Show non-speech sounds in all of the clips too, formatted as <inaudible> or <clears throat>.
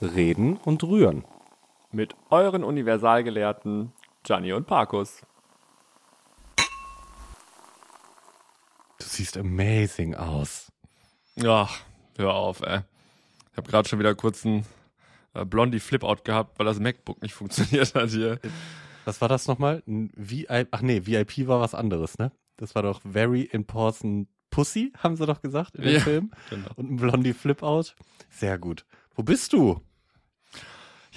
Reden und Rühren. Mit euren Universalgelehrten Gianni und Parkus. Du siehst amazing aus. Ach, hör auf, ey. Ich habe gerade schon wieder kurz einen äh, Blondie Flipout gehabt, weil das MacBook nicht <laughs> funktioniert hat hier. Was war das nochmal? Ein VIP, ach nee, VIP war was anderes, ne? Das war doch Very Important Pussy, haben sie doch gesagt in dem Ja, Film. genau. Und ein Blondie Flipout. Sehr gut. Wo bist du?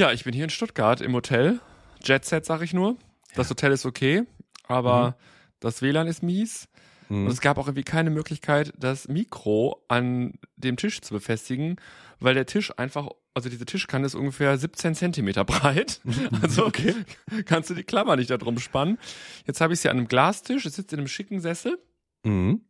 Ja, ich bin hier in Stuttgart im Hotel. Jet Set, sag ich nur. Das Hotel ist okay, aber das WLAN ist mies. Mhm. Und es gab auch irgendwie keine Möglichkeit, das Mikro an dem Tisch zu befestigen, weil der Tisch einfach, also diese Tischkante ist ungefähr 17 Zentimeter breit. <laughs> Also kannst du die Klammer nicht da drum spannen. Jetzt habe ich sie an einem Glastisch, es sitzt in einem schicken Sessel Mhm.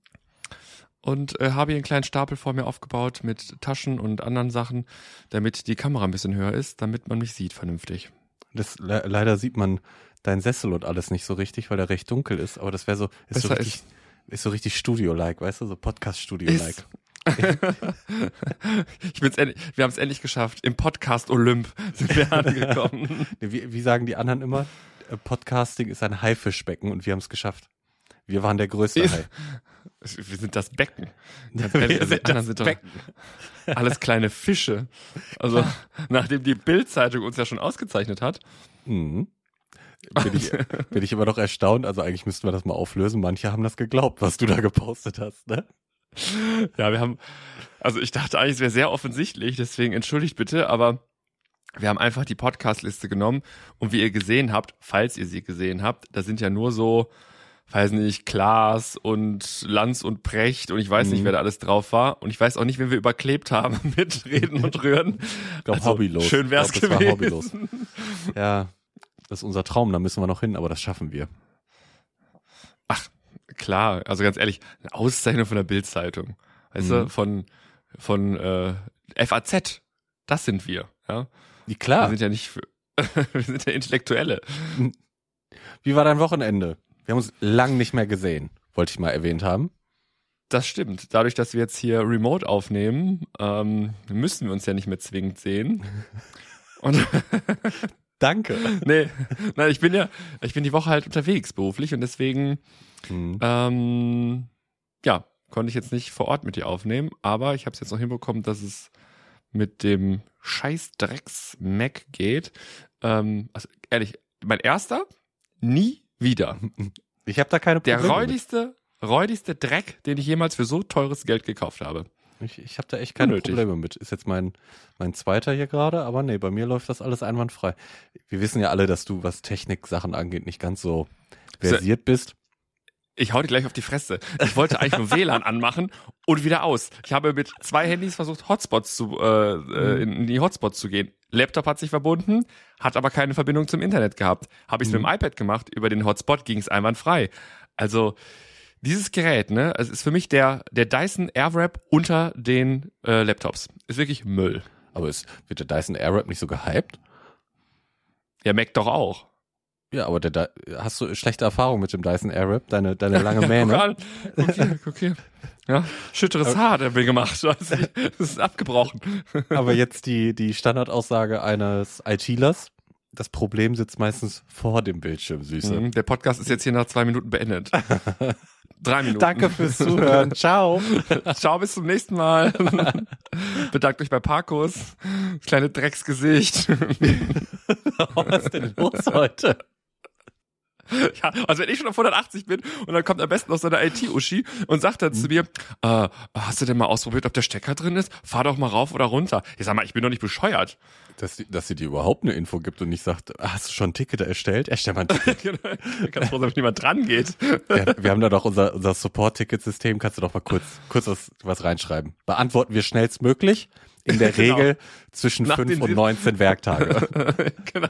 Und äh, habe hier einen kleinen Stapel vor mir aufgebaut mit Taschen und anderen Sachen, damit die Kamera ein bisschen höher ist, damit man mich sieht vernünftig. Das, le leider sieht man dein Sessel und alles nicht so richtig, weil der recht dunkel ist. Aber das wäre so, ist so Besser richtig, ist so richtig Studio-like, weißt du, so Podcast-Studio-like. <laughs> Ich bin's endlich, wir haben es endlich geschafft. Im Podcast Olymp sind wir angekommen. <laughs> Wie, wie sagen die anderen immer? Äh, Podcasting ist ein Haifischbecken und wir haben es geschafft. Wir waren der größte Hai. Wir sind das Becken. <laughs> Ganz Wir ehrlich, also die sind doch Becken. <laughs> alles kleine Fische. Also <laughs> nachdem die Bild-Zeitung uns ja schon ausgezeichnet hat. Mhm. Bin ich, bin ich immer noch erstaunt. Also eigentlich müssten wir das mal auflösen. Manche haben das geglaubt, was du da gepostet hast, ne? Ja, wir haben, also ich dachte eigentlich, es wäre sehr offensichtlich, deswegen entschuldigt bitte, aber wir haben einfach die Podcast-Liste genommen und wie ihr gesehen habt, falls ihr sie gesehen habt, da sind ja nur so, weiß nicht, Klaas und Lanz und Precht und ich weiß nicht, Mhm. wer da alles drauf war und ich weiß auch nicht, wen wir überklebt haben <laughs> mit Reden und Rühren. Ich glaube, Also, hobbylos. Schön wär's ich glaub, das gewesen. War hobbylos. Ja, das ist unser Traum. Da müssen wir noch hin, aber das schaffen wir. Klar, also ganz ehrlich, eine Auszeichnung von der Bild-Zeitung. Weißt Mhm. du, von, von äh, FAZ. Das sind wir, ja. Wie Wir klar. sind ja nicht für, <laughs> wir sind ja Intellektuelle. Wie war dein Wochenende? Wir haben uns lang nicht mehr gesehen. Wollte ich mal erwähnt haben. Das stimmt. Dadurch, dass wir jetzt hier remote aufnehmen, ähm, müssen wir uns ja nicht mehr zwingend sehen. <laughs> Und Danke. nee, nein, ich bin ja, ich bin die Woche halt unterwegs beruflich und deswegen, Mhm. ähm, ja, konnte ich jetzt nicht vor Ort mit dir aufnehmen, aber ich habe es jetzt noch hinbekommen, dass es mit dem scheiß Drecks Mac geht. Ähm, also ehrlich, mein erster, nie wieder. Ich habe da keine Der Probleme. mit. räudigste, räudigste Dreck, den ich jemals für so teures Geld gekauft habe. Ich, ich habe da echt keine Unnötig. Probleme mit. Ist jetzt mein, mein zweiter hier gerade, aber nee, bei mir läuft das alles einwandfrei. Wir wissen ja alle, dass du, was Technik-Sachen angeht, nicht ganz so versiert bist. Ich hau dir gleich auf die Fresse. Ich wollte eigentlich nur WLAN anmachen und wieder aus. Ich habe mit zwei Handys versucht, Hotspots zu, äh, äh, in die Hotspots zu gehen. Laptop hat sich verbunden, hat aber keine Verbindung zum Internet gehabt. Habe ich es Mhm. mit dem iPad gemacht, über den Hotspot ging es einwandfrei. Also dieses Gerät, ne, es ist für mich der, der Dyson Airwrap unter den äh, Laptops. Ist wirklich Müll. Aber ist, wird der Dyson Airwrap nicht so gehypt? Ja, Mac doch auch. Ja, aber der, hast du schlechte Erfahrungen mit dem Dyson Airwrap? Deine, deine lange Mähne? Guck an. Guck hier, guck hier. Ja, schütteres Haar hat er mir gemacht. <laughs> Das ist abgebrochen. Aber jetzt die, die Standardaussage eines ITlers. Das Problem sitzt meistens vor dem Bildschirm, Süße. Mhm, Der Podcast ist jetzt hier nach zwei Minuten beendet. <laughs> Drei Minuten. Danke fürs Zuhören. <laughs> Ciao. Ciao, bis zum nächsten Mal. Bedankt euch bei Parkus. Kleine Drecksgesicht. Was ist denn los heute? <laughs> Ja, also wenn ich schon auf 180 bin und dann kommt am besten noch so eine IT-Uschi und sagt dann zu mir, äh, hast du denn mal ausprobiert, ob der Stecker drin ist? Fahr doch mal rauf oder runter. Ich sag mal, ich bin doch nicht bescheuert. Dass, die, dass sie dir überhaupt eine Info gibt und nicht sagt, hast du schon ein Ticket erstellt? Erstell mal ein Ticket. <laughs> Genau. Ganz froh, wenn niemand dran geht. ja, wir haben da doch unser, unser Support-Ticket-System. Kannst du doch mal kurz, kurz was, was reinschreiben. Beantworten wir schnellstmöglich. In der <laughs> Genau. Regel zwischen Nach 5 den und sieb- 19 Werktage. <laughs> genau.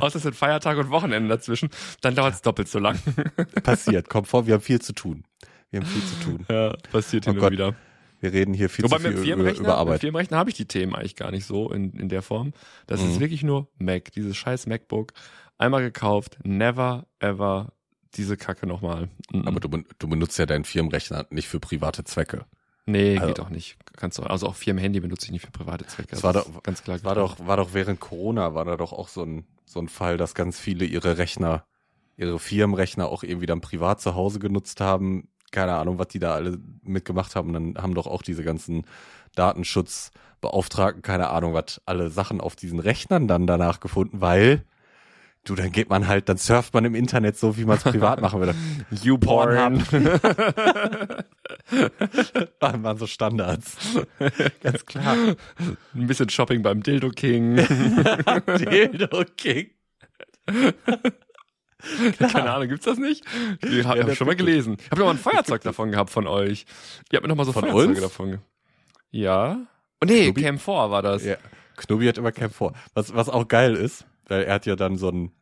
Außer es sind Feiertag und Wochenende dazwischen. Dann dauert es doppelt so lang. <laughs> Passiert. Kommt vor, wir haben viel zu tun. Wir haben viel zu tun. Ja, passiert hin hin und wieder. Wir reden hier viel Wobei zu mit viel über, über mit Arbeit. Firmenrechner habe ich die Themen eigentlich gar nicht so in, in der Form. Das Mhm. ist wirklich nur Mac, dieses scheiß MacBook. Einmal gekauft, never ever diese Kacke nochmal. Mhm. Aber du, du benutzt ja deinen Firmenrechner nicht für private Zwecke. Nee, also- geht auch nicht. Kannst du, also auch Firmenhandy benutze ich nicht für private Zwecke. Das war doch- ganz klar. War doch, war doch während Corona, war da doch auch so ein, so ein Fall, dass ganz viele ihre Rechner, ihre Firmenrechner auch irgendwie dann privat zu Hause genutzt haben. Keine Ahnung, was die da alle mitgemacht haben. Und dann haben doch auch diese ganzen Datenschutzbeauftragten, keine Ahnung, was alle Sachen auf diesen Rechnern dann danach gefunden, weil du, dann geht man halt, dann surft man im Internet so, wie man es privat machen würde. YouPorn. Waren <laughs> waren so Standards. Ganz klar. Ein bisschen Shopping beim Dildo King. <laughs> Dildo King. Keine Ahnung, gibt's das nicht? Ich habe Ja, hab ich schon mal gelesen. Ich habe doch mal ein Feuerzeug davon gehabt von euch. Ihr habt mir noch mal so Von Feuerzeuge uns? davon. Ja. Oh nee, Knubi? Cam 4 war das. Ja, Knubi hat immer Camp vor. Was, was auch geil ist, er hat ja dann so ein,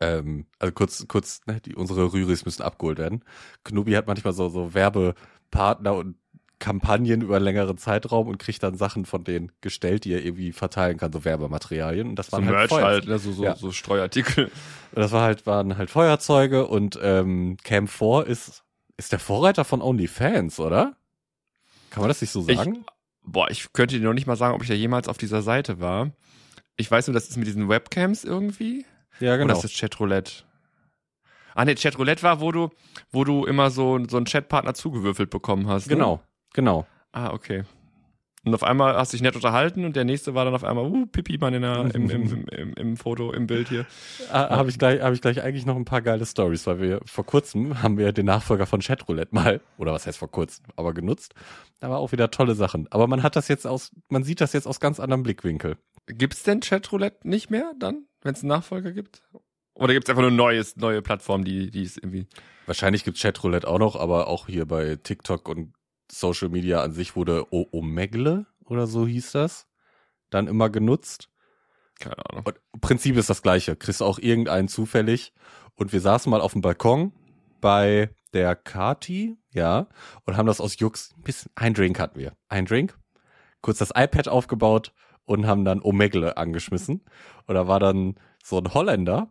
ähm, also kurz, kurz, ne, die, unsere Rüris müssen abgeholt werden. Knubi hat manchmal so, so Werbepartner und Kampagnen über einen längeren Zeitraum und kriegt dann Sachen von denen gestellt, die er irgendwie verteilen kann, so Werbematerialien. Und das So waren halt, Feuer- halt, ne? so, so, Ja. so Streuartikel. Und das war halt, waren halt Feuerzeuge und ähm, Camp 4 ist, ist der Vorreiter von OnlyFans, oder? Kann man das nicht so Ich- sagen? Boah, ich könnte dir noch nicht mal sagen, ob ich da jemals auf dieser Seite war. Ich weiß nur, das ist mit diesen Webcams irgendwie. ja, Oder ist das Chatroulette? Ah nee, Chatroulette war, wo du, wo du immer so, so einen Chatpartner zugewürfelt bekommen hast. Ne? Genau, genau. Ah, okay. Und auf einmal hast du dich nett unterhalten und der nächste war dann auf einmal, uh, Pipi Mann in der, im, im, im, im, Foto, im Bild hier. Ah, habe ich gleich, habe ich gleich eigentlich noch ein paar geile Stories, weil wir vor kurzem haben wir den Nachfolger von Chatroulette mal, oder was heißt vor kurzem, aber genutzt. Da war auch wieder tolle Sachen. Aber man hat das jetzt aus, man sieht das jetzt aus ganz anderem Blickwinkel. Gibt's denn Chatroulette nicht mehr dann, wenn es einen Nachfolger gibt? Oder gibt's einfach nur neues, neue Plattformen, die, die es irgendwie. Wahrscheinlich gibt's Chatroulette auch noch, aber auch hier bei TikTok und Social Media an sich wurde o Omegle oder so hieß das dann immer genutzt. Keine Ahnung. Und im Prinzip ist das gleiche. Kriegst auch irgendeinen zufällig. Und wir saßen mal auf dem Balkon bei der Kati, ja, und haben das aus Jux, ein bisschen, ein Drink hatten wir. Ein Drink. Kurz das iPad aufgebaut und haben dann Omegle angeschmissen. Und da war dann so ein Holländer,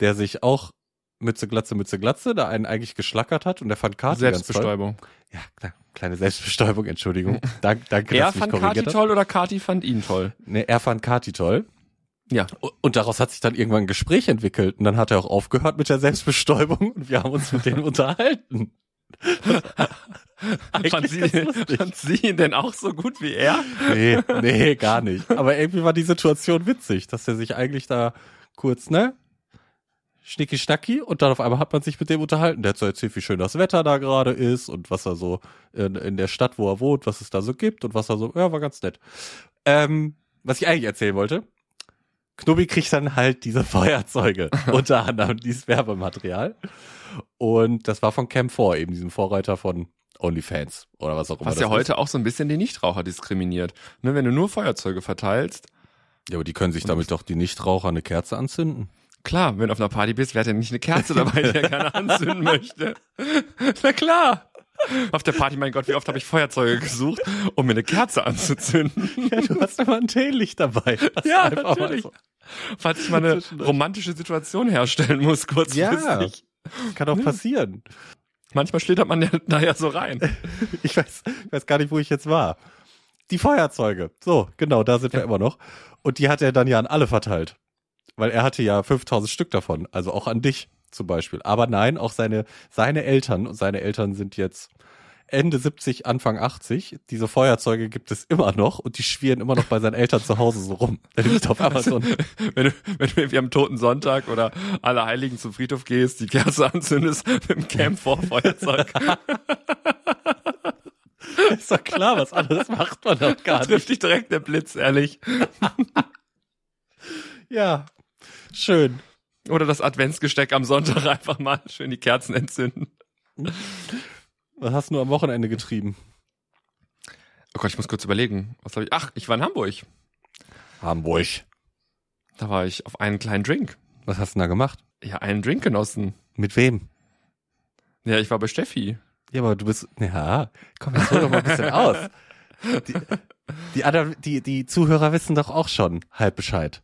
der sich auch Mütze, Glatze, Mütze, Glatze, da einen eigentlich geschlackert hat und der fand Kati. Selbstbestäubung. Ja, klar, kleine Selbstbestäubung, Entschuldigung. Dank, danke, Er dass fand Kati toll oder Kati fand ihn toll? Nee, er fand Kati toll. Ja. Und daraus hat sich dann irgendwann ein Gespräch entwickelt. Und dann hat er auch aufgehört mit der Selbstbestäubung und wir haben uns mit denen <laughs> unterhalten. Fand sie, fand sie ihn denn auch so gut wie er? Nee, nee, gar nicht. Aber irgendwie war die Situation witzig, dass er sich eigentlich da kurz, ne? Schnicki schnacki und dann auf einmal hat man sich mit dem unterhalten. Der hat so erzählt, wie schön das Wetter da gerade ist und was er so in, in der Stadt, wo er wohnt, was es da so gibt und was er so, ja, war ganz nett. Ähm, was ich eigentlich erzählen wollte, Knubbi kriegt dann halt diese <laughs> Feuerzeuge, unter anderem dieses Werbematerial. Und das war von Cam 4, eben diesem Vorreiter von OnlyFans oder was auch immer. Was ja ist. heute auch so ein bisschen die Nichtraucher diskriminiert. Ne, wenn du nur Feuerzeuge verteilst, Ja, aber die können sich damit doch die Nichtraucher eine Kerze anzünden. klar, wenn du auf einer Party bist, wer hat denn nicht eine Kerze dabei, die er gerne anzünden möchte? <laughs> Na klar. Auf der Party, mein Gott, wie oft habe ich Feuerzeuge gesucht, um mir eine Kerze anzuzünden. Ja, du hast immer ein Teelicht dabei. Ja, natürlich. so. Falls ich mal eine romantische Situation herstellen muss, kurzfristig. Kann doch passieren. Manchmal schlittert man ja <laughs> da ja so rein. Ich weiß, ich weiß gar nicht, wo ich jetzt war. Die Feuerzeuge. So, genau, da sind wir immer noch. Und die hat er dann ja an alle verteilt. Weil er hatte ja 5000 Stück davon. Also auch an dich zum Beispiel. Aber nein, auch seine, seine Eltern. Und seine Eltern sind jetzt Ende 70, Anfang 80. Diese Feuerzeuge gibt es immer noch und die schwirren immer noch bei seinen Eltern zu Hause so rum. Der liegt auf Amazon. wenn du, wenn du irgendwie am Toten Sonntag oder alle Heiligen zum Friedhof gehst, die Kerze anzündest <laughs> mit dem Camp-Feuerzeug. <laughs> Ist doch klar, was anderes macht man doch gar nicht. Trifft dich direkt der Blitz, ehrlich. <laughs> Ja, schön. Oder das Adventsgesteck am Sonntag <laughs> einfach mal schön die Kerzen entzünden. Was hast du am Wochenende getrieben? Oh Gott, ich muss kurz überlegen. Was habe ich? Ach, ich war in Hamburg. Hamburg. Da war ich auf einen kleinen Drink. Was hast du da gemacht? Ja, einen Drink genossen. Mit wem? Ja, ich war bei Steffi. Ja, aber du bist, ja, komm, jetzt hol doch mal ein bisschen <laughs> aus. Die, die, die, die Zuhörer wissen doch auch schon halb Bescheid.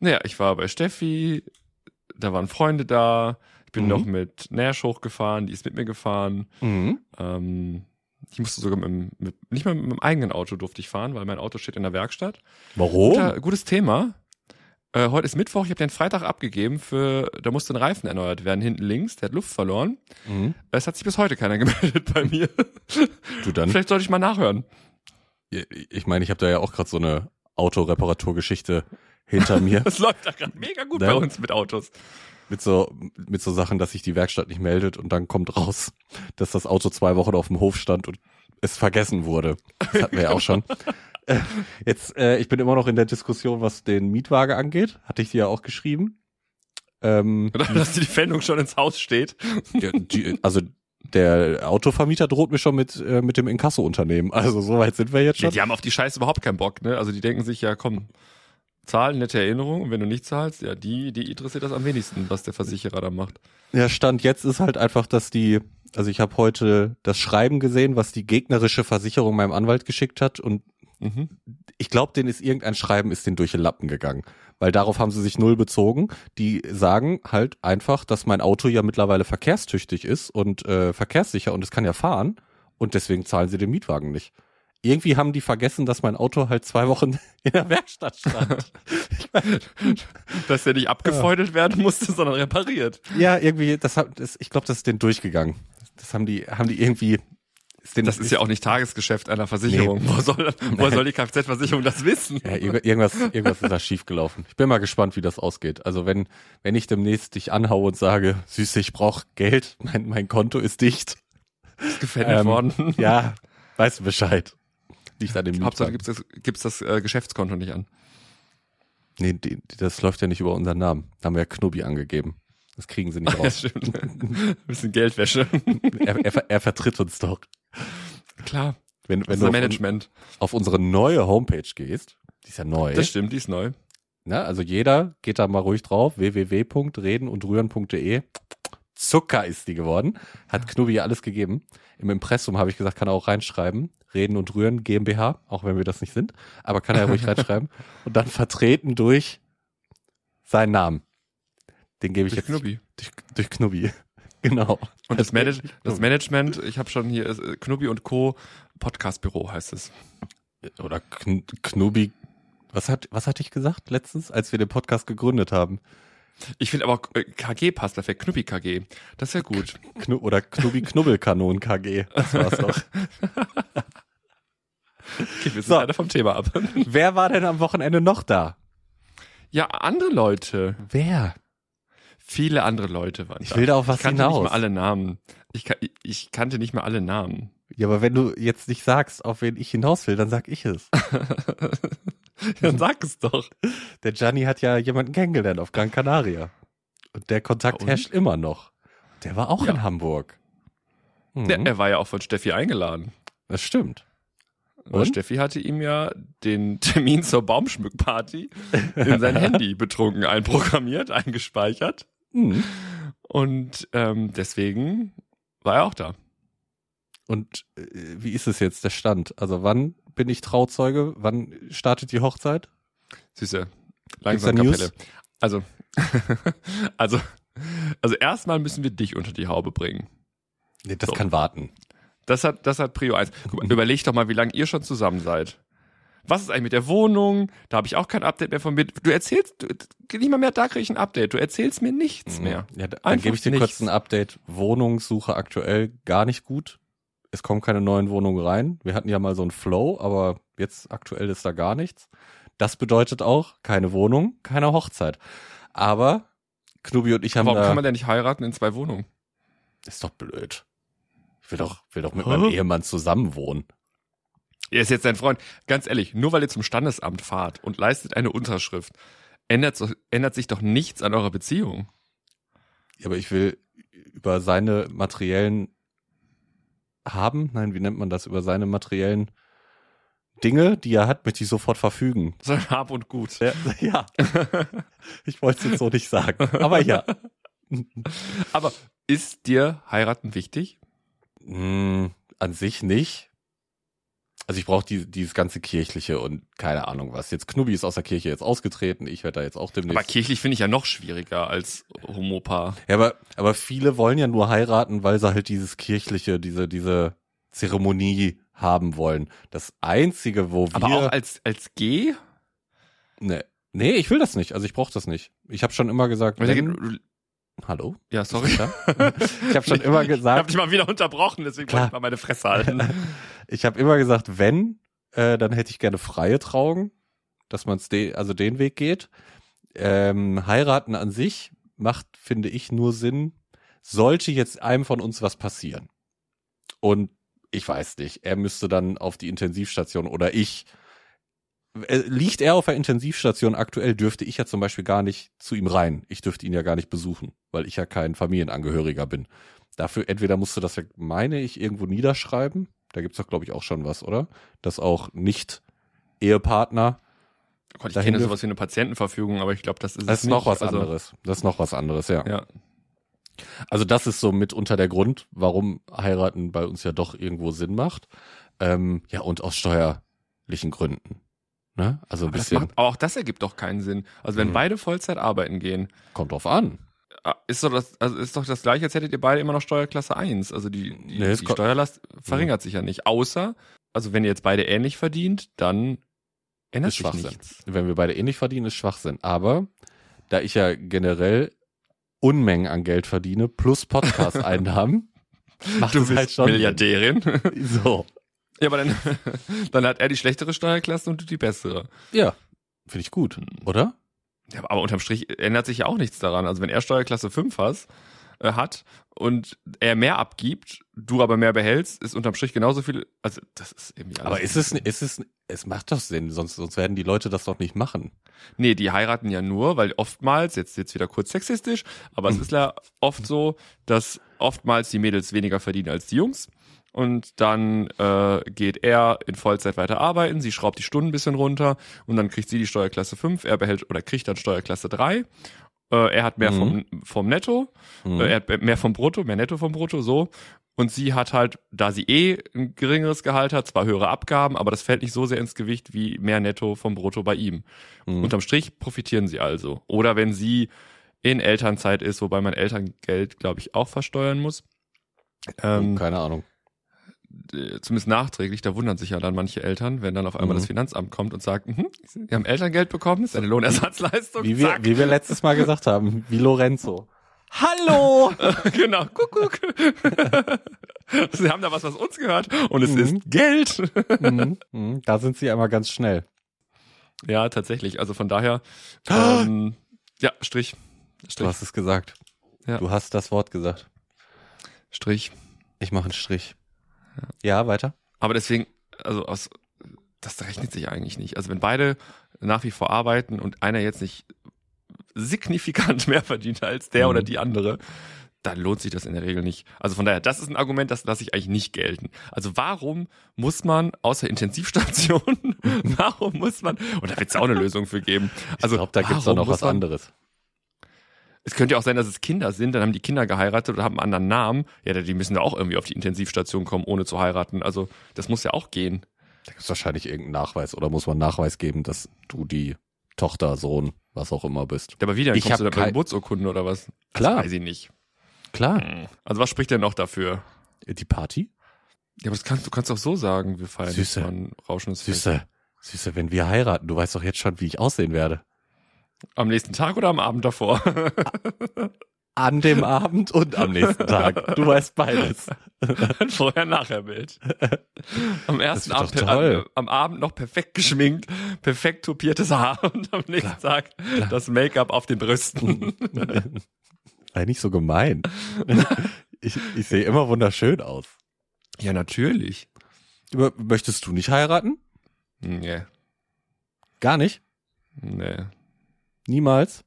Naja, ich war bei Steffi, da waren Freunde da. Ich bin Mhm. noch mit Nash hochgefahren, die ist mit mir gefahren. Mhm. Ähm, ich musste sogar mit, mit nicht mal mit meinem eigenen Auto durfte ich fahren, weil mein Auto steht in der Werkstatt. Warum? Guter, gutes Thema. Äh, heute ist Mittwoch, ich habe den Freitag abgegeben für, da musste ein Reifen erneuert werden, hinten links, der hat Luft verloren. Mhm. Es hat sich bis heute keiner <laughs> gemeldet bei mir. Du dann? Vielleicht sollte ich mal nachhören. Ich meine, ich habe da ja auch gerade so eine Autoreparaturgeschichte hinter mir. <laughs> Das läuft da gerade mega gut Ne? bei uns mit Autos. mit so, mit so Sachen, dass sich die Werkstatt nicht meldet und dann kommt raus, dass das Auto zwei Wochen auf dem Hof stand und es vergessen wurde. Das hatten wir ja auch schon. <laughs> Äh, Jetzt, äh, ich bin immer noch in der Diskussion, was den Mietwagen angeht. Hatte ich dir ja auch geschrieben. Ähm, Oder dass die Pfändung schon ins Haus steht. ja, die, also der Autovermieter droht mir schon mit, äh, mit dem Inkasso-Unternehmen. Also so weit sind wir jetzt Ja, schon. die haben auf die Scheiße überhaupt keinen Bock, ne? Also die denken sich, ja komm, zahlen, nette Erinnerung. Und wenn du nicht zahlst, ja, die, die interessiert das am wenigsten, was der Versicherer da macht. Der Stand jetzt ist halt einfach, dass die, also ich habe heute das Schreiben gesehen, was die gegnerische Versicherung meinem Anwalt geschickt hat und Mhm. ich glaube, denen ist irgendein Schreiben ist den durch den Lappen gegangen, weil darauf haben sie sich null bezogen. Die sagen halt einfach, dass mein Auto ja mittlerweile verkehrstüchtig ist und äh, verkehrssicher und es kann ja fahren und deswegen zahlen sie den Mietwagen nicht. Irgendwie haben die vergessen, dass mein Auto halt zwei Wochen <laughs> in der Werkstatt stand. <laughs> Dass der nicht abgefeudelt werden musste, sondern repariert. ja, irgendwie, das, hat- das ich glaube, das ist denen durchgegangen. Das haben die, haben die irgendwie. Ist denen, Das ist ja auch nicht Tagesgeschäft einer Versicherung. Wo soll, wo soll die Kfz-Versicherung das wissen? Ja, irg- irgendwas, irgendwas ist da schiefgelaufen. Ich bin mal gespannt, wie das ausgeht. Also wenn, wenn ich demnächst dich anhaue und sage, Süße, ich brauche Geld, mein, mein Konto ist dicht. Ist gefändet Ähm, worden. Ja, weißt du Bescheid. Liegt an dem Hauptsache gibt's das, gibt's das äh, Geschäftskonto nicht an. Nee, die, die, das läuft ja nicht über unseren Namen. Da haben wir ja Knubbi angegeben. Das kriegen sie nicht <laughs> Ja, raus. stimmt. Ein bisschen Geldwäsche. <laughs> er, er, er vertritt uns doch. Klar. Wenn, wenn du auf, Management. auf unsere neue Homepage gehst, die ist ja neu. Das stimmt, die ist neu. Ne? Also jeder geht da mal ruhig drauf, www.redenundrühren.de. Zucker ist die geworden. Hat Knubi ja alles gegeben. Im Impressum habe ich gesagt, kann er auch reinschreiben. Reden und Rühren GmbH, auch wenn wir das nicht sind. Aber kann er ruhig <laughs> reinschreiben. Und dann vertreten durch seinen Namen. Den gebe ich Durch jetzt Knubbi. durch, durch Knubi. <laughs> Genau. Und das, Manage das. Management, ich habe schon hier, äh, Knubbi und Co. Podcastbüro heißt es. Oder Kn Knubi. Was hat, was hatte ich gesagt letztens, als wir den Podcast gegründet haben? Ich finde aber auch, äh, KG passt perfekt, Knubbi KG. Das wäre gut. Knu oder Knubi Knubbelkanon KG. Das war's doch. <laughs> Okay, wir sind So. leider vom Thema ab. <laughs> Wer war denn am Wochenende noch da? Ja, andere Leute. Wer? Viele andere Leute waren Ich da. will da auf was ich kannte hinaus. nicht mal alle Namen. Ich, ich- ich kannte nicht mal alle Namen. Ja, aber wenn du jetzt nicht sagst, auf wen ich hinaus will, dann sag ich es. <laughs> Dann sag es doch. Der Gianni hat ja jemanden kennengelernt auf Gran Canaria. Und der Kontakt und? herrscht immer noch. Der war auch Ja. in Hamburg. Mhm. Ja, er war ja auch von Steffi eingeladen. das stimmt. Und? Und? Steffi hatte ihm ja den <laughs> Termin zur Baumschmückparty in sein <laughs> Handy betrunken einprogrammiert, eingespeichert. Mhm. Und ähm, deswegen war er auch da. Und äh, wie ist es jetzt, der Stand? Also wann bin ich Trauzeuge? Wann startet die Hochzeit? Süße. Langsam da News? Kapelle. Also, <laughs> also, also erstmal müssen wir dich unter die Haube bringen. Nee, das So. kann warten. Das hat, das hat Prio 1. Guck mal, überleg doch mal, wie lange ihr schon zusammen seid. Was ist eigentlich mit der Wohnung? Da habe ich auch kein Update mehr von mir. Du erzählst, du, nicht mal mehr, da kriege ich ein Update. Du erzählst mir nichts mehr. Ja, da- dann gebe ich dir kurz ein Update. Wohnungssuche aktuell gar nicht gut. Es kommen keine neuen Wohnungen rein. Wir hatten ja mal so einen Flow, aber jetzt aktuell ist da gar nichts. Das bedeutet auch keine Wohnung, keine Hochzeit. Aber Knubi und ich haben Warum da, kann man denn nicht heiraten in zwei Wohnungen? ist doch blöd. Ich will doch, will doch mit meinem Hä? Ehemann zusammen wohnen. Er ist jetzt dein Freund. Ganz ehrlich, nur weil ihr zum Standesamt fahrt und leistet eine Unterschrift, ändert, ändert sich doch nichts an eurer Beziehung. Ja, aber ich will über seine materiellen haben, nein, wie nennt man das, über seine materiellen Dinge, die er hat, möchte ich sofort verfügen. <laughs> Sein Hab und Gut. Ja, ja. <laughs> ich wollte es jetzt so nicht sagen, aber ja. Aber ist dir heiraten wichtig? Mm, an sich nicht. Also ich brauche die, dieses ganze kirchliche und keine Ahnung was. Jetzt Knubi ist aus der Kirche jetzt ausgetreten, ich werde da jetzt auch demnächst. Aber kirchlich finde ich ja noch schwieriger als Homopaar. Ja, aber, aber viele wollen ja nur heiraten, weil sie halt dieses kirchliche, diese, diese Zeremonie haben wollen. Das einzige, wo wir. Aber auch als, als G? nee, nee, ich will das nicht. Also ich brauche das nicht. Ich habe schon immer gesagt, wenn, hallo? Ja, sorry. <laughs> Ich habe schon immer Ich habe gesagt, dich mal wieder unterbrochen, deswegen Klar. wollte ich mal meine Fresse halten. <laughs> ich habe immer gesagt, wenn, äh, dann hätte ich gerne freie Trauung, dass man de also den Weg geht. Ähm, heiraten an sich macht, finde ich, nur Sinn, sollte jetzt einem von uns was passieren. Und ich weiß nicht, er müsste dann auf die Intensivstation oder ich. Äh, Liegt er auf der Intensivstation aktuell, dürfte ich ja zum Beispiel gar nicht zu ihm rein. Ich dürfte ihn ja gar nicht besuchen, weil ich ja kein Familienangehöriger bin. Dafür entweder musst du das ja, meine ich, irgendwo niederschreiben. Da gibt's doch, glaube ich, auch schon was, oder? Dass auch nicht Ehepartner. Gott, ich kenne sowas wie eine Patientenverfügung, aber ich glaube, das ist Das es ist noch nicht. was Also, anderes. Das ist noch was anderes, ja. Ja. Also das ist so mitunter der Grund, warum heiraten bei uns ja doch irgendwo Sinn macht. Ähm, ja, und aus steuerlichen Gründen. Ne? Also ein Aber, das bisschen, macht, aber auch das ergibt doch keinen Sinn. Also wenn Mhm. beide Vollzeit arbeiten gehen, kommt drauf an. Ah, ist doch das, also ist doch das gleiche, als hättet ihr beide immer noch Steuerklasse 1. Also die, die, Nee, die Steuerlast verringert sich ja nicht. Außer, also wenn ihr jetzt beide ähnlich verdient, dann ändert Ist sich Schwachsinn. nichts. Wenn wir beide ähnlich verdienen, ist Schwachsinn. Aber da ich ja generell Unmengen an Geld verdiene, plus Podcast-Einnahmen, <laughs> macht Du es bist halt schon Milliardärin. <laughs> So. ja, aber dann, <laughs> dann hat er die schlechtere Steuerklasse und du die bessere. Ja, finde ich gut, oder? Ja, aber unterm Strich ändert sich ja auch nichts daran. Also wenn er Steuerklasse 5 hast, äh, hat und er mehr abgibt, du aber mehr behältst, ist unterm Strich genauso viel. Also das ist irgendwie alles. Aber ist es, ist es, es macht doch Sinn, sonst, sonst werden die Leute das doch nicht machen. Nee, die heiraten ja nur, weil oftmals, jetzt jetzt wieder kurz sexistisch, aber es <clears throat> ist ja oft so, dass oftmals die Mädels weniger verdienen als die Jungs. Und dann äh, geht er in Vollzeit weiter arbeiten, sie schraubt die Stunden ein bisschen runter und dann kriegt sie die Steuerklasse 5, er behält oder kriegt dann Steuerklasse 3. Äh, er hat mehr Mhm. vom, vom Netto, Mhm. äh, er hat mehr vom Brutto, mehr Netto vom Brutto, so. Und sie hat halt, da sie eh ein geringeres Gehalt hat, zwar höhere Abgaben, aber das fällt nicht so sehr ins Gewicht wie mehr Netto vom Brutto bei ihm. Mhm. Unterm Strich profitieren sie also. Oder wenn sie in Elternzeit ist, wobei man Elterngeld, glaube ich, auch versteuern muss. Ähm, Keine Ahnung. Äh, zumindest nachträglich, da wundern sich ja dann manche Eltern, wenn dann auf einmal Mhm. das Finanzamt kommt und sagt, mhm, Sie haben Elterngeld bekommen, ist eine Lohnersatzleistung. Wie wir, Zack. wie wir letztes Mal gesagt haben, wie Lorenzo. Hallo! <laughs> genau, Kuckuck. Sie haben da was, was uns gehört und es Mhm. ist Geld. mhm. Mhm. Da sind sie einmal ganz schnell. ja, tatsächlich. Also von daher, ähm, ja, Strich. Du Strich. hast es gesagt. Ja. Du hast das Wort gesagt. Strich. Ich mache einen Strich. Ja, weiter. Aber deswegen, also aus, das rechnet sich eigentlich nicht. Also wenn beide nach wie vor arbeiten und einer jetzt nicht signifikant <laughs> mehr verdient als der Mhm. oder die andere, dann lohnt sich das in der Regel nicht. Also von daher, das ist ein Argument, das lasse ich eigentlich nicht gelten. Also warum muss man außer Intensivstation, <laughs> warum muss man, und da wird es auch eine Lösung für geben. Also ich glaube, da gibt's doch warum noch was anderes. Es könnte ja auch sein, dass es Kinder sind, dann haben die Kinder geheiratet oder haben einen anderen Namen. Ja, die müssen ja auch irgendwie auf die Intensivstation kommen, ohne zu heiraten. Also das muss ja auch gehen. Da gibt's wahrscheinlich irgendeinen Nachweis oder muss man Nachweis geben, dass du die Tochter, Sohn, was auch immer bist. Ja, aber wie, dann Ich kommst du bei kein- Geburtsurkunden oder was? Klar. Das weiß ich nicht. Klar. Also was spricht denn noch dafür? Die Party? Ja, aber das kannst, du kannst doch so sagen, wir feiern Süße. ein rauschendes. Süße, Süße, wenn wir heiraten, du weißt doch jetzt schon, wie ich aussehen werde. Am nächsten Tag oder am Abend davor? <laughs> An dem Abend und am nächsten Tag. Du weißt beides. <laughs> Ein Vorher-Nachher-Bild. Am ersten Abend, am, am Abend noch perfekt geschminkt, perfekt tupiertes Haar <laughs> und am nächsten Tag das Make-up auf den Brüsten. Sei nicht so gemein. Ich, ich sehe immer wunderschön aus. ja, natürlich. Möchtest du nicht heiraten? Nee, Gar nicht? nee, Niemals?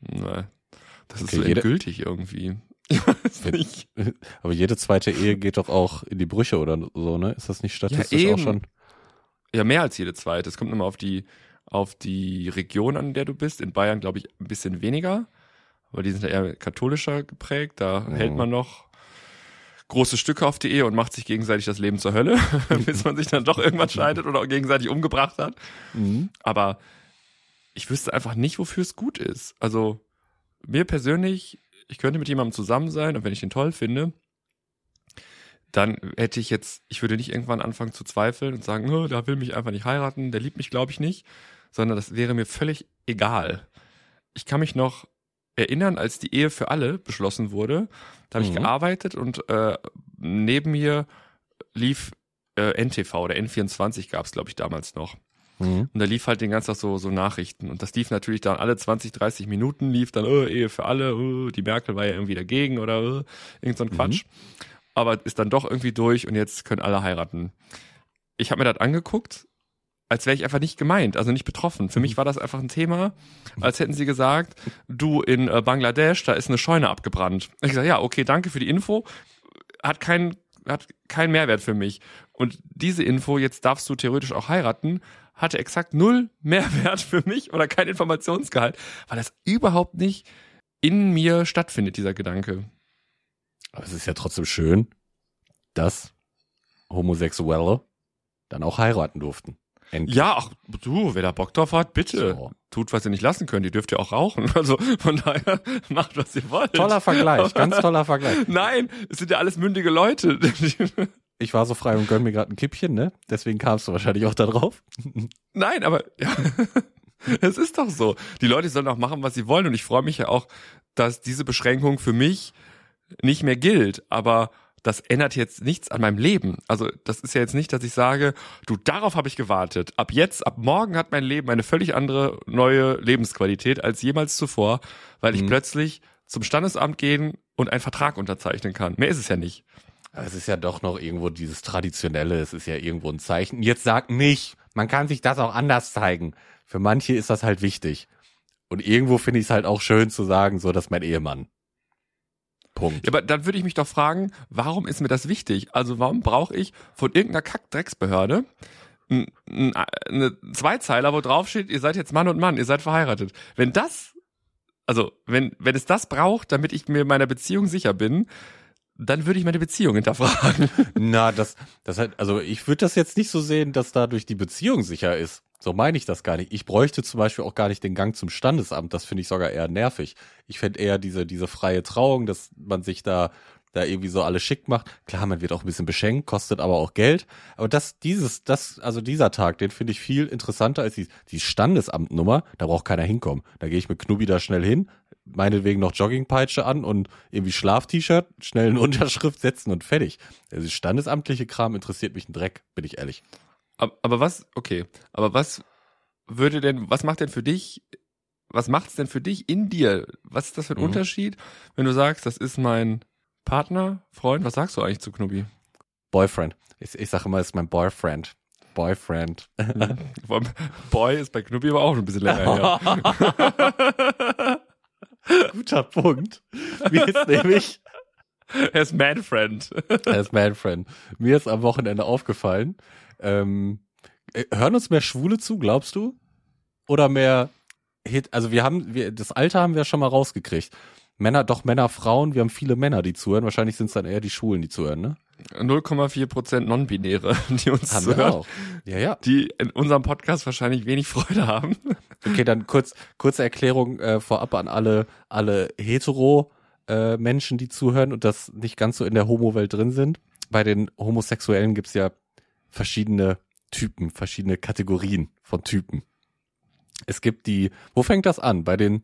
nee. Das ist Okay, so jede- endgültig irgendwie. <laughs> Ich weiß nicht. Aber jede zweite Ehe geht doch auch in die Brüche oder so, ne? Ist das nicht statistisch eben. auch schon? Ja, mehr als jede zweite. Es kommt immer auf die, auf die Region an, in der du bist. In Bayern, glaube ich, ein bisschen weniger. Aber die sind ja eher katholischer geprägt. Da Mhm. hält man noch große Stücke auf die Ehe und macht sich gegenseitig das Leben zur Hölle, <laughs> bis man sich dann doch irgendwann <laughs> scheidet oder auch gegenseitig umgebracht hat. Mhm. Aber ich wüsste einfach nicht, wofür es gut ist. Also mir persönlich, ich könnte mit jemandem zusammen sein und wenn ich den toll finde, dann hätte ich jetzt, ich würde nicht irgendwann anfangen zu zweifeln und sagen, oh, der will mich einfach nicht heiraten, der liebt mich, glaube ich, nicht, sondern das wäre mir völlig egal. Ich kann mich noch erinnern, als die Ehe für alle beschlossen wurde, da habe ich Mhm. gearbeitet und äh, neben mir lief äh, NTV oder N24 gab es, glaube ich, damals noch. Mhm. Und da lief halt den ganzen Tag so, so Nachrichten. Und das lief natürlich dann alle 20, 30 Minuten, lief dann, oh, Ehe für alle, oh, die Merkel war ja irgendwie dagegen oder oh, irgend so ein Quatsch. Aber ist dann doch irgendwie durch und jetzt können alle heiraten. Ich habe mir das angeguckt, als wäre ich einfach nicht gemeint, also nicht betroffen. Für mich war das einfach ein Thema, als hätten sie gesagt, du in äh, Bangladesch, da ist eine Scheune abgebrannt. Ich sage, ja, okay, danke für die Info. Hat keinen hat keinen Mehrwert für mich. Und diese Info, jetzt darfst du theoretisch auch heiraten, hatte exakt null Mehrwert für mich oder kein Informationsgehalt, weil das überhaupt nicht in mir stattfindet, dieser Gedanke. Aber es ist ja trotzdem schön, dass Homosexuelle dann auch heiraten durften. Endlich. Ja, ach du, wer da Bock drauf hat, bitte. So. Tut, was ihr nicht lassen könnt. Ihr dürft ja auch rauchen. <laughs> Also von daher <laughs> macht, was ihr wollt. Toller Vergleich, ganz <laughs> toller Vergleich. Nein, es sind ja alles mündige Leute. Ich war so frei und gönn mir gerade ein Kippchen, ne? Deswegen kamst du wahrscheinlich auch da drauf. Nein, aber ja, <laughs> es ist doch so. Die Leute sollen auch machen, was sie wollen. Und ich freue mich ja auch, dass diese Beschränkung für mich nicht mehr gilt. Aber das ändert jetzt nichts an meinem Leben. Also das ist ja jetzt nicht, dass ich sage, du, darauf habe ich gewartet. Ab jetzt, ab morgen hat mein Leben eine völlig andere neue Lebensqualität als jemals zuvor, weil ich Mhm. plötzlich zum Standesamt gehen und einen Vertrag unterzeichnen kann. Mehr ist es ja nicht. Es ist ja doch noch irgendwo dieses Traditionelle, es ist ja irgendwo ein Zeichen. Jetzt sag nicht, man kann sich das auch anders zeigen. Für manche ist das halt wichtig. Und irgendwo finde ich es halt auch schön zu sagen, so, dass mein Ehemann. Punkt. Ja, aber dann würde ich mich doch fragen, warum ist mir das wichtig? Also warum brauche ich von irgendeiner Kackdrecksbehörde eine Zweizeiler, wo drauf steht, ihr seid jetzt Mann und Mann, ihr seid verheiratet. Wenn das, also wenn, wenn es das braucht, damit ich mir meiner Beziehung sicher bin, dann würde ich meine Beziehung hinterfragen. <laughs> Na, das, das halt, also ich würde das jetzt nicht so sehen, dass dadurch die Beziehung sicher ist. So meine ich das gar nicht. Ich bräuchte zum Beispiel auch gar nicht den Gang zum Standesamt. Das finde ich sogar eher nervig. Ich fände eher diese, diese freie Trauung, dass man sich da, da irgendwie so alles schick macht. Klar, man wird auch ein bisschen beschenkt, kostet aber auch Geld. Aber das, dieses, das, also dieser Tag, den finde ich viel interessanter als die, die Standesamtnummer. Da braucht keiner hinkommen. Da gehe ich mit Knubi da schnell hin, meinetwegen noch Joggingpeitsche an und irgendwie Schlaf-T-Shirt, schnell eine <laughs> Unterschrift setzen und fertig. Also standesamtliche Kram interessiert mich ein Dreck, bin ich ehrlich. aber, aber was, okay, aber was würde denn, was macht denn für dich, was macht's denn für dich in dir? Was ist das für ein Mhm. Unterschied, wenn du sagst, das ist mein Partner, Freund, was sagst du eigentlich zu Knubi? Boyfriend. Ich, ich sage immer, es ist mein Boyfriend. Boyfriend. <laughs> Boy ist bei Knubi aber auch ein bisschen länger her. <laughs> <laughs> Guter Punkt. Mir ist nämlich, er ist Man-Friend. er ist mein Friend. Mir ist am Wochenende aufgefallen, ähm, äh, hören uns mehr Schwule zu, glaubst du? Oder mehr Hit, also wir haben, wir, das Alter haben wir schon mal rausgekriegt. Männer, doch Männer, Frauen, wir haben viele Männer, die zuhören. Wahrscheinlich sind es dann eher die Schwulen, die zuhören, ne? 0,4% Non-Binäre, die uns Haben wir zuhören, auch. Ja, ja. die in unserem Podcast wahrscheinlich wenig Freude haben. Okay, dann kurz, kurze Erklärung äh, vorab an alle, alle hetero äh, Menschen, die zuhören und das nicht ganz so in der Homo-Welt drin sind. Bei den Homosexuellen gibt's ja verschiedene Typen, verschiedene Kategorien von Typen. Es gibt die, wo fängt das an? Bei den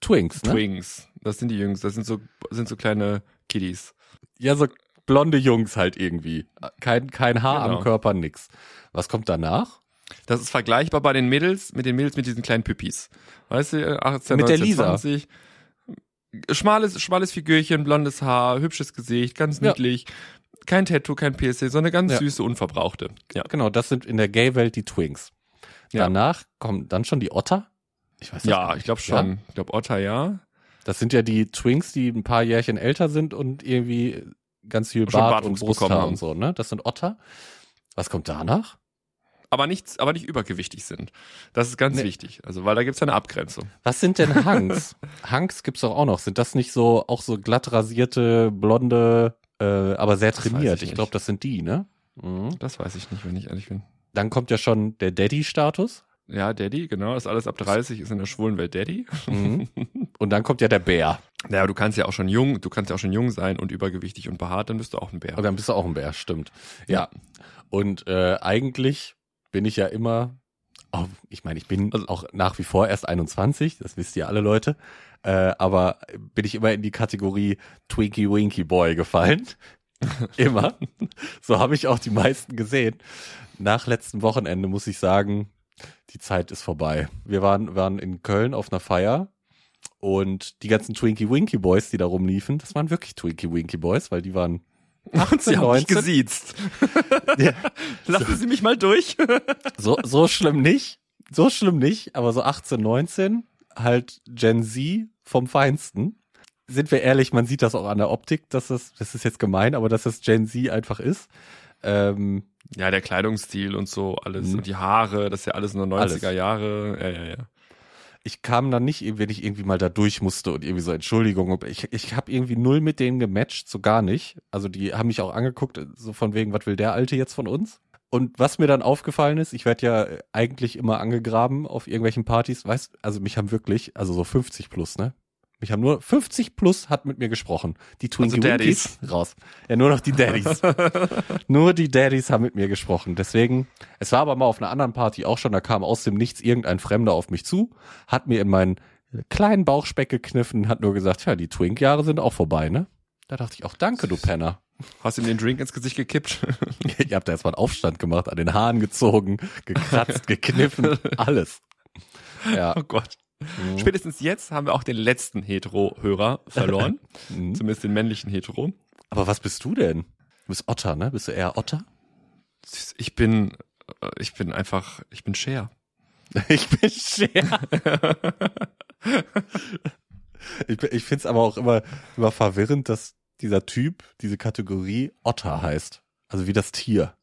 Twinks, ne? Twinks. Das sind die Jungs, das sind so, sind so kleine Kiddies. Ja, so blonde Jungs halt irgendwie. Kein, kein Haar Genau. am Körper, nix. Was kommt danach? Das ist vergleichbar bei den Mädels mit den Mädels mit diesen kleinen Püppis. Weißt du, 18, Mit der 19, Lisa. 20. Schmales, schmales Figürchen, blondes Haar, hübsches Gesicht, ganz Ja. niedlich. Kein Tattoo, kein Piercing, so eine ganz Ja. süße, unverbrauchte. Ja. Genau, das sind in der Gay-Welt die Twinks. Ja. Danach kommen dann schon die Otter. Ich weiß Ja, nicht. ich glaube schon. Ja? Ich glaube Otter, ja. Das sind ja die Twinks, die ein paar Jährchen älter sind und irgendwie ganz viel Bart und Brusthaar haben. und so, ne? Das sind Otter. Was kommt danach? Aber nicht, aber nicht übergewichtig sind. Das ist ganz Nee. wichtig. Also, weil da gibt's ja eine Abgrenzung. Was sind denn <laughs> Hunks? Hunks gibt's doch auch noch. Sind das nicht so auch so glatt rasierte, blonde, äh, aber sehr trainiert? ich Ich, glaube, das sind die, ne? Mhm. Das weiß ich nicht, wenn ich ehrlich bin. Dann kommt ja schon der Daddy-Status. Ja, Daddy, genau. Ist alles ab 30, ist in der schwulen Welt Daddy. Mhm. <laughs> Und dann kommt ja der Bär. Naja, du kannst ja auch schon jung, du kannst ja auch schon jung sein und übergewichtig und behaart, dann bist du auch ein Bär. Und dann bist du auch ein Bär, stimmt. Ja. Und äh, eigentlich bin ich ja immer, oh, ich meine, ich bin Also- auch nach wie vor erst 21, das wisst ihr alle Leute, äh, aber bin ich immer in die Kategorie Twinkie Winky Boy gefallen. <laughs> immer. So habe ich auch die meisten gesehen. Nach letztem Wochenende muss ich sagen, die Zeit ist vorbei. Wir waren, waren in Köln auf einer Feier und die ganzen Twinkie Winky Boys, die da rumliefen, das waren wirklich Twinkie Winky Boys, weil die waren 18, Sie haben mich 19. gesiezt. <laughs> Ja. Lassen Sie mich mal durch. <laughs> So, so schlimm nicht. So schlimm nicht, aber so 18, 19, halt Gen Z vom Feinsten. Sind wir ehrlich, man sieht das auch an der Optik, dass das, das ist jetzt gemein, aber dass das Gen Z einfach ist. Ähm, Ja, der Kleidungsstil und so alles Mhm. und die Haare, das ist ja alles nur 90er Alles. Jahre. Ja, ja, ja. Ich kam dann nicht, wenn ich irgendwie mal da durch musste und irgendwie so Entschuldigung, ich, ich habe irgendwie null mit denen gematcht, so gar nicht. Also die haben mich auch angeguckt, so von wegen, was will der Alte jetzt von uns? Und was mir dann aufgefallen ist, ich werde ja eigentlich immer angegraben auf irgendwelchen Partys, weißt, also mich haben wirklich, also so 50 plus, ne? Mich haben nur 50 plus hat mit mir gesprochen. Die Twinkie Also Winkies raus. Ja, nur noch die Daddies. <laughs> nur die Daddies haben mit mir gesprochen. Deswegen, es war aber mal auf einer anderen Party auch schon, da kam aus dem Nichts irgendein Fremder auf mich zu, hat mir in meinen kleinen Bauchspeck gekniffen, hat nur gesagt, ja, die Twink-Jahre sind auch vorbei, ne? Da dachte ich auch, danke, du Penner. Hast ihm den Drink ins Gesicht gekippt? <laughs> Ihr habt da erstmal einen Aufstand gemacht, an den Haaren gezogen, gekratzt, gekniffen, <laughs> alles. Ja. Oh Gott. Mhm. Spätestens jetzt haben wir auch den letzten Hetero-Hörer verloren. <laughs> Mhm. Zumindest den männlichen Hetero. Aber was bist du denn? Du bist Otter, ne? Bist du eher Otter? Ich bin, äh, ich bin einfach, ich bin Cher. <laughs> Ich bin Cher. <laughs> ich ich finde es aber auch immer, immer verwirrend, dass dieser Typ, diese Kategorie Otter heißt. Also wie das Tier.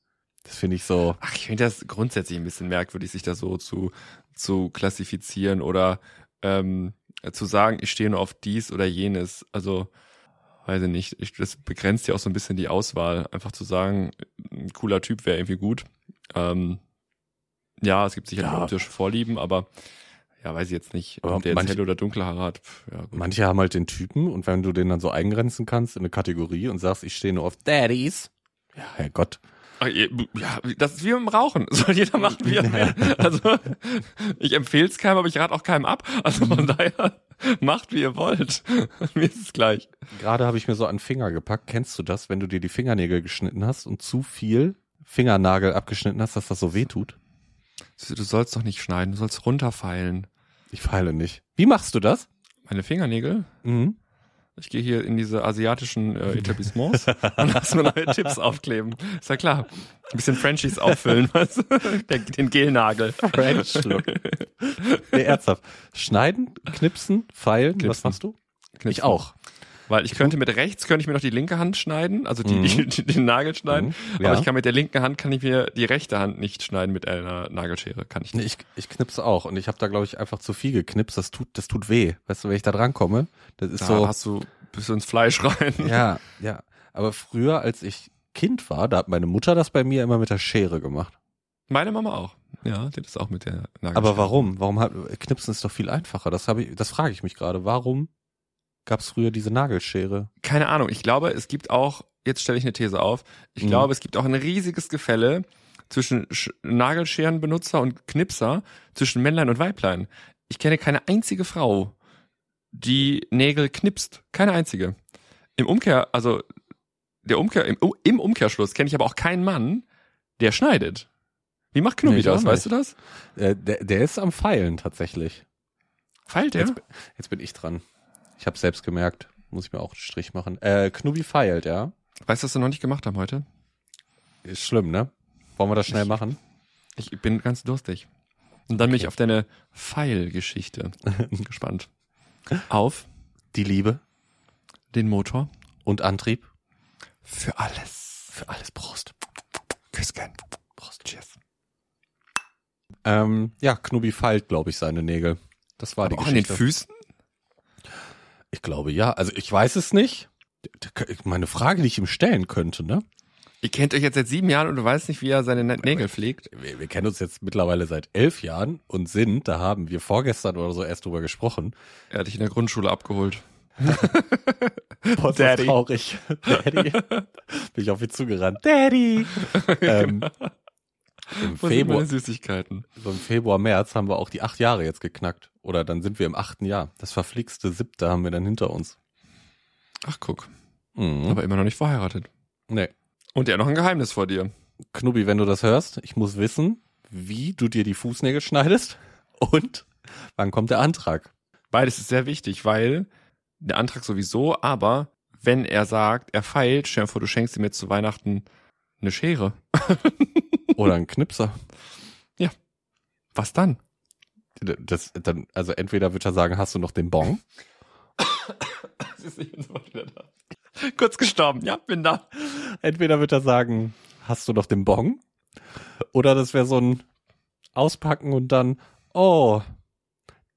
Das finde ich so. Ach, ich finde das grundsätzlich ein bisschen merkwürdig, sich da so zu, zu klassifizieren oder ähm, zu sagen, ich stehe nur auf dies oder jenes. Also, weiß ich nicht. Ich, das begrenzt ja auch so ein bisschen die Auswahl. Einfach zu sagen, ein cooler Typ wäre irgendwie gut. Ähm, ja, es gibt sicherlich Ja. optische Vorlieben, aber ja, weiß ich jetzt nicht, Aber ob der jetzt manche- helle oder dunkle Haare hat. Pff, ja. Manche haben halt den Typen und wenn du den dann so eingrenzen kannst in eine Kategorie und sagst, ich stehe nur auf Daddies. Ja, Herrgott. Ihr- Ja, das ist wie beim Rauchen. <laughs> Soll jeder machen, wie er will. Also, ich empfehle es keinem, aber ich rate auch keinem ab. Also von daher, macht, wie ihr wollt. <laughs> Mir ist es gleich. Gerade habe ich mir so an den Finger gepackt. Kennst du das, wenn du dir die Fingernägel geschnitten hast und zu viel Fingernagel abgeschnitten hast, dass das so weh tut? Du sollst doch nicht schneiden, du sollst runterfeilen. Ich feile nicht. Wie machst du das? Meine Fingernägel? Mhm. Ich gehe hier in diese asiatischen äh, Etablissements <laughs> und lass mir neue Tipps aufkleben. Ist ja klar. Ein bisschen Frenchies auffüllen, <laughs> weißt du? Der, den Gelnagel. French Look. Nee, ernsthaft. Schneiden, knipsen, feilen, was Knipsen. machst du? Knipsen. Ich auch. Weil ich könnte mit rechts, könnte ich mir noch die linke Hand schneiden, also die, Mhm. die, <laughs> den Nagel schneiden. Mhm, ja. Aber ich kann mit der linken Hand, kann ich mir die rechte Hand nicht schneiden mit einer Nagelschere. Kann ich Nee, nicht. ich, ich knipse auch und ich habe da glaube ich einfach zu viel geknipst. Das tut, das tut weh. Weißt du, wenn ich da dran komme, das ist Da so. hast du bis ins Fleisch rein. <laughs> Ja, ja. Aber früher, als ich Kind war, da hat meine Mutter das bei mir immer mit der Schere gemacht. Meine Mama auch. Ja, die hat das auch mit der Nagelschere. Aber warum? Warum hat Knipsen ist doch viel einfacher? Das habe ich, das frage ich mich gerade. Warum gab es früher diese Nagelschere? Keine Ahnung. Ich glaube, es gibt auch, jetzt stelle ich eine These auf, ich Mhm. glaube, es gibt auch ein riesiges Gefälle zwischen Sch Nagelscherenbenutzer und Knipser, zwischen Männlein und Weiblein. Ich kenne keine einzige Frau, die Nägel knipst. Keine einzige. Im Umkehr, also der Umkehr, im, im Umkehrschluss kenne ich aber auch keinen Mann, der schneidet. Wie macht Knubi Nee, das? Weißt du das? Äh, der, der ist am Pfeilen tatsächlich. Feilt der? Jetzt, jetzt bin ich dran. Ich habe selbst gemerkt. Muss ich mir auch einen Strich machen. Äh, Knubi feilt, ja. Weißt du, was wir noch nicht gemacht haben heute? Ist schlimm, ne? Wollen wir das schnell machen? Ich bin ganz durstig. Und dann bin ich Okay. auf deine Pfeilgeschichte <laughs> gespannt. Auf Die Liebe den Motor und Antrieb. für alles. Für alles Prost. Küsschen. Prost. Cheers. Ähm, ja, Knubi feilt, glaube ich, seine Nägel. Das war die Auch an den Geschichte. Füßen? Ich glaube ja. Also ich weiß es nicht. Meine Frage, die ich ihm stellen könnte, ne? Ihr kennt euch jetzt seit sieben Jahren und du weißt nicht, wie er seine Nägel pflegt. Wir, wir kennen uns jetzt mittlerweile seit elf Jahren und sind, da haben wir vorgestern oder so erst drüber gesprochen. Er hat dich in der Grundschule abgeholt. <laughs> Boah, Daddy. traurig. Daddy. Bin ich auf ihn zugerannt. Daddy. <laughs> ähm, Im Wo Februar, Süßigkeiten? so im Februar, März haben wir auch die acht Jahre jetzt geknackt. Oder dann sind wir im achten Jahr. Das verflixte siebte haben wir dann hinter uns. Ach, guck. Mhm. Aber immer noch nicht verheiratet. nee. Und er noch ein Geheimnis vor dir. Knubi, wenn du das hörst, ich muss wissen, wie du dir die Fußnägel schneidest und wann kommt der Antrag. Beides ist sehr wichtig, weil der Antrag sowieso, aber wenn er sagt, er feilt, stell dir vor, du schenkst ihm jetzt zu Weihnachten eine Schere. <laughs> Oder ein Knipser. Was dann? Das, dann, also entweder wird er sagen, hast du noch den Bon? <coughs> Ich bin sofort wieder da. Kurz gestorben, ja, bin da. Entweder wird er sagen, hast du noch den Bon? Oder das wäre so ein Auspacken und dann, oh,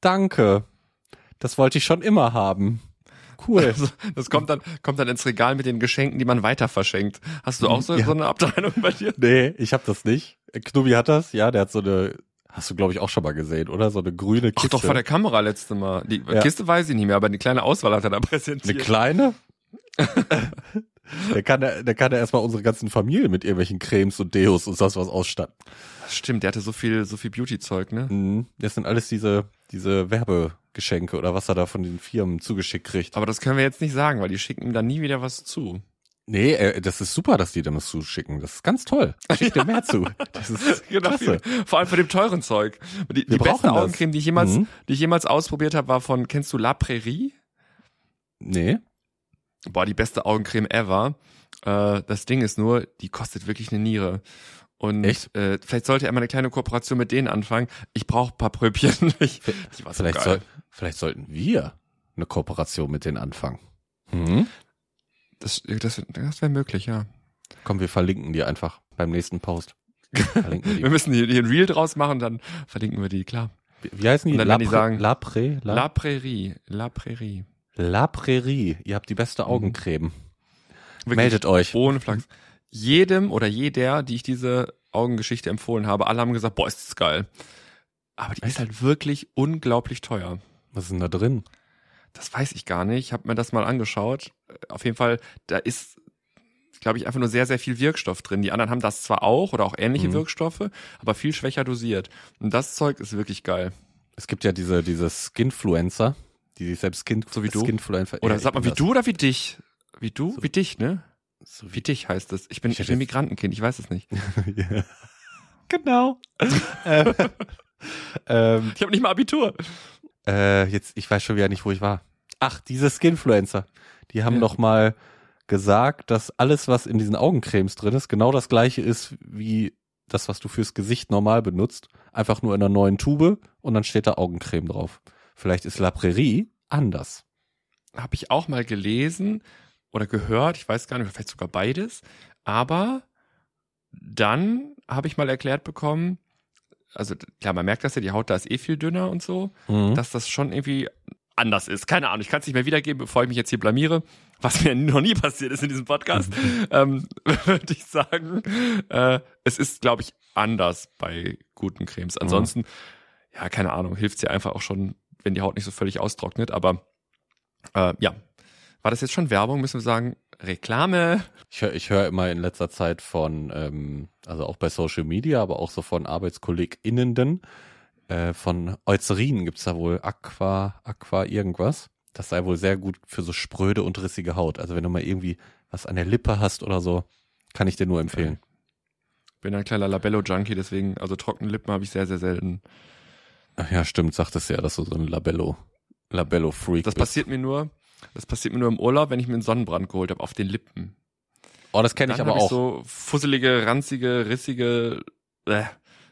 danke. Das wollte ich schon immer haben. Cool. Also, das kommt dann, kommt dann ins Regal mit den Geschenken, die man weiter verschenkt. Hast du auch so, Ja. so eine Abteilung bei dir? Nee, ich hab das nicht. Knubi hat das, ja, der hat so eine, hast du glaube ich auch schon mal gesehen, oder? So eine grüne Ach Kiste. doch, vor der Kamera letzte Mal. Die Ja. Kiste weiß ich nicht mehr, aber die kleine Auswahl hat er da <laughs> Eine präsentiert. kleine? der kann ja, der kann ja erstmal unsere ganzen Familie mit irgendwelchen Cremes und Deos und sonst was ausstatten. Stimmt, der hatte so viel, so viel Beauty-Zeug, ne? Mhm. Das sind alles diese, diese Werbegeschenke oder was er da von den Firmen zugeschickt kriegt. Aber das können wir jetzt nicht sagen, weil die schicken ihm dann nie wieder was zu. Nee, äh, das ist super, dass die dem das zuschicken. Das ist ganz toll. <laughs> Schickt dir mehr zu. Das ist <laughs> klasse. Vor allem von dem teuren Zeug. Die, die beste. Augencreme, die ich jemals, Mhm. die ich jemals ausprobiert habe, war von, kennst du La Prairie? Nee. Boah, die beste Augencreme ever. Äh, das Ding ist nur, die kostet wirklich eine Niere. Und Echt? Äh, vielleicht sollte er mal eine kleine Kooperation mit denen anfangen. Ich brauche ein paar Pröbchen. Ich, die war so Vielleicht, soll, vielleicht sollten wir eine Kooperation mit denen anfangen. Hm? Das, das, das wäre möglich, ja. Komm, wir verlinken die einfach beim nächsten Post. Verlinken wir Wir müssen hier, hier ein Reel draus machen, dann verlinken wir die, klar. Wie- Wie heißen die? Werden die sagen- La, Pré, La, La Prairie, La Prairie. La Prairie. Ihr habt die beste Augencreme. Wirklich, Meldet euch. Ohne Flachs. Jedem oder jeder, die ich diese Augengeschichte empfohlen habe, alle haben gesagt, boah, ist das geil. Aber die ist halt wirklich unglaublich teuer. Was ist denn da drin? Das weiß ich gar nicht. Ich habe mir das mal angeschaut. Auf jeden Fall, da ist, glaube ich, einfach nur sehr, sehr viel Wirkstoff drin. Die anderen haben das zwar auch oder auch ähnliche Mhm. Wirkstoffe, aber viel schwächer dosiert. Und das Zeug ist wirklich geil. Es gibt ja diese, diese Skinfluencer, die sich selbst Skin, So wie du? Skinfluencer. Oder Ja, sag mal, wie das. du oder wie dich? Wie du? So. Wie dich, ne? So Wie dich heißt es. Ich bin, Ich ich bin Migrantenkind, ich weiß es nicht. <laughs> ja. Genau. <laughs> ähm, ähm, Ich habe nicht mal Abitur. äh, jetzt, ich weiß schon wieder nicht, wo ich war. Ach, diese Skinfluencer. Die haben Ja. noch mal gesagt, dass alles, was in diesen Augencremes drin ist, genau das gleiche ist wie das, was du fürs Gesicht normal benutzt. Einfach nur in einer neuen Tube und dann steht da Augencreme drauf. Vielleicht ist La Prairie anders. Habe ich auch mal gelesen oder gehört, ich weiß gar nicht, vielleicht sogar beides. Aber dann habe ich mal erklärt bekommen, also klar, man merkt das ja, die Haut da ist eh viel dünner und so, Mhm. dass das schon irgendwie anders ist. Keine Ahnung, ich kann es nicht mehr wiedergeben, bevor ich mich jetzt hier blamiere, was mir <laughs> noch nie passiert ist in diesem Podcast, <laughs> ähm, <laughs> würde ich sagen, äh, es ist, glaube ich, anders bei guten Cremes. Ansonsten, ja, keine Ahnung, hilft ja einfach auch schon, wenn die Haut nicht so völlig austrocknet, aber äh, ja. War das jetzt schon Werbung? Müssen wir sagen, Reklame? Ich höre ich hör immer in letzter Zeit von, ähm, also auch bei Social Media, aber auch so von ArbeitskollegInnen, äh, von Eucerin gibt's da wohl Aqua, Aqua irgendwas. das sei wohl sehr gut für so spröde und rissige Haut. Also wenn du mal irgendwie was an der Lippe hast oder so, kann ich dir nur empfehlen. Bin ein kleiner Labello-Junkie, deswegen, also trockene Lippen habe ich sehr, sehr selten. Ach ja, stimmt, sagtest du ja, dass du so ein Labello, Labello-Freak Das bist. passiert mir nur, das passiert mir nur im Urlaub, wenn ich mir einen Sonnenbrand geholt habe auf den Lippen. Oh, das kenne ich aber auch. so fusselige, ranzige, rissige, äh,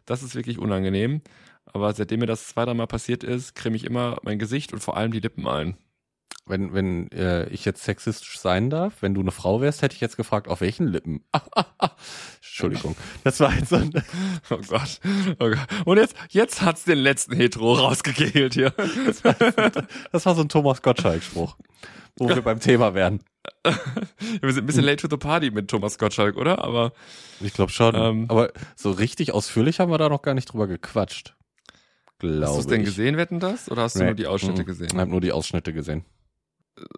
das ist wirklich unangenehm. Aber seitdem mir das zwei, dreimal passiert ist, creme ich immer mein Gesicht und vor allem die Lippen ein. Wenn, wenn äh, ich jetzt sexistisch sein darf, wenn du eine Frau wärst, hätte ich jetzt gefragt, auf welchen Lippen? <laughs> Entschuldigung. Das war jetzt so ein, <laughs> Oh Gott. Oh Gott. Und jetzt, jetzt hat's den letzten Hetero rausgekegelt hier. das war so ein Thomas Gottschalk-Spruch, wo wir beim Thema wären. <laughs> Wir sind ein bisschen late to the party mit Thomas Gottschalk, oder? Aber Ich glaube schon. Ähm. Aber so richtig ausführlich haben wir da noch gar nicht drüber gequatscht. Glaube hast du es denn gesehen, wetten das? Oder hast du Nee. nur die Ausschnitte Mhm. gesehen? Ich habe nur die Ausschnitte gesehen.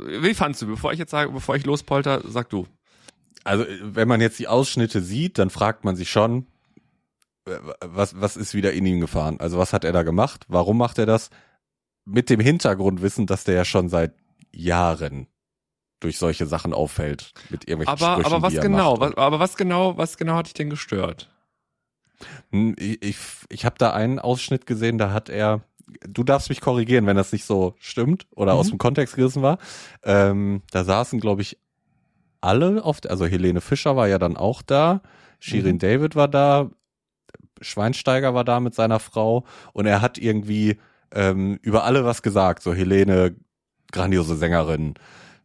Wie fandst du? Bevor ich jetzt sage, bevor ich lospolter, sag du. Also, wenn man jetzt die Ausschnitte sieht, dann fragt man sich schon, äh, was, was ist wieder in ihm gefahren? Also, was hat er da gemacht? Warum macht er das? Mit dem Hintergrundwissen, dass der ja schon seit Jahren durch solche Sachen auffällt. Mit irgendwelchen Aber, Sprüchen, aber was genau? Was, aber was genau, was genau hat dich denn gestört? Hm, Ich, ich, ich habe da einen Ausschnitt gesehen, da hat er, du darfst mich korrigieren, wenn das nicht so stimmt oder Mhm. aus dem Kontext gerissen war. Ähm, da saßen, glaube ich, alle auf, der, also Helene Fischer war ja dann auch da, Shirin Mhm. David war da, Schweinsteiger war da mit seiner Frau und er hat irgendwie ähm, über alle was gesagt. So Helene, grandiose Sängerin,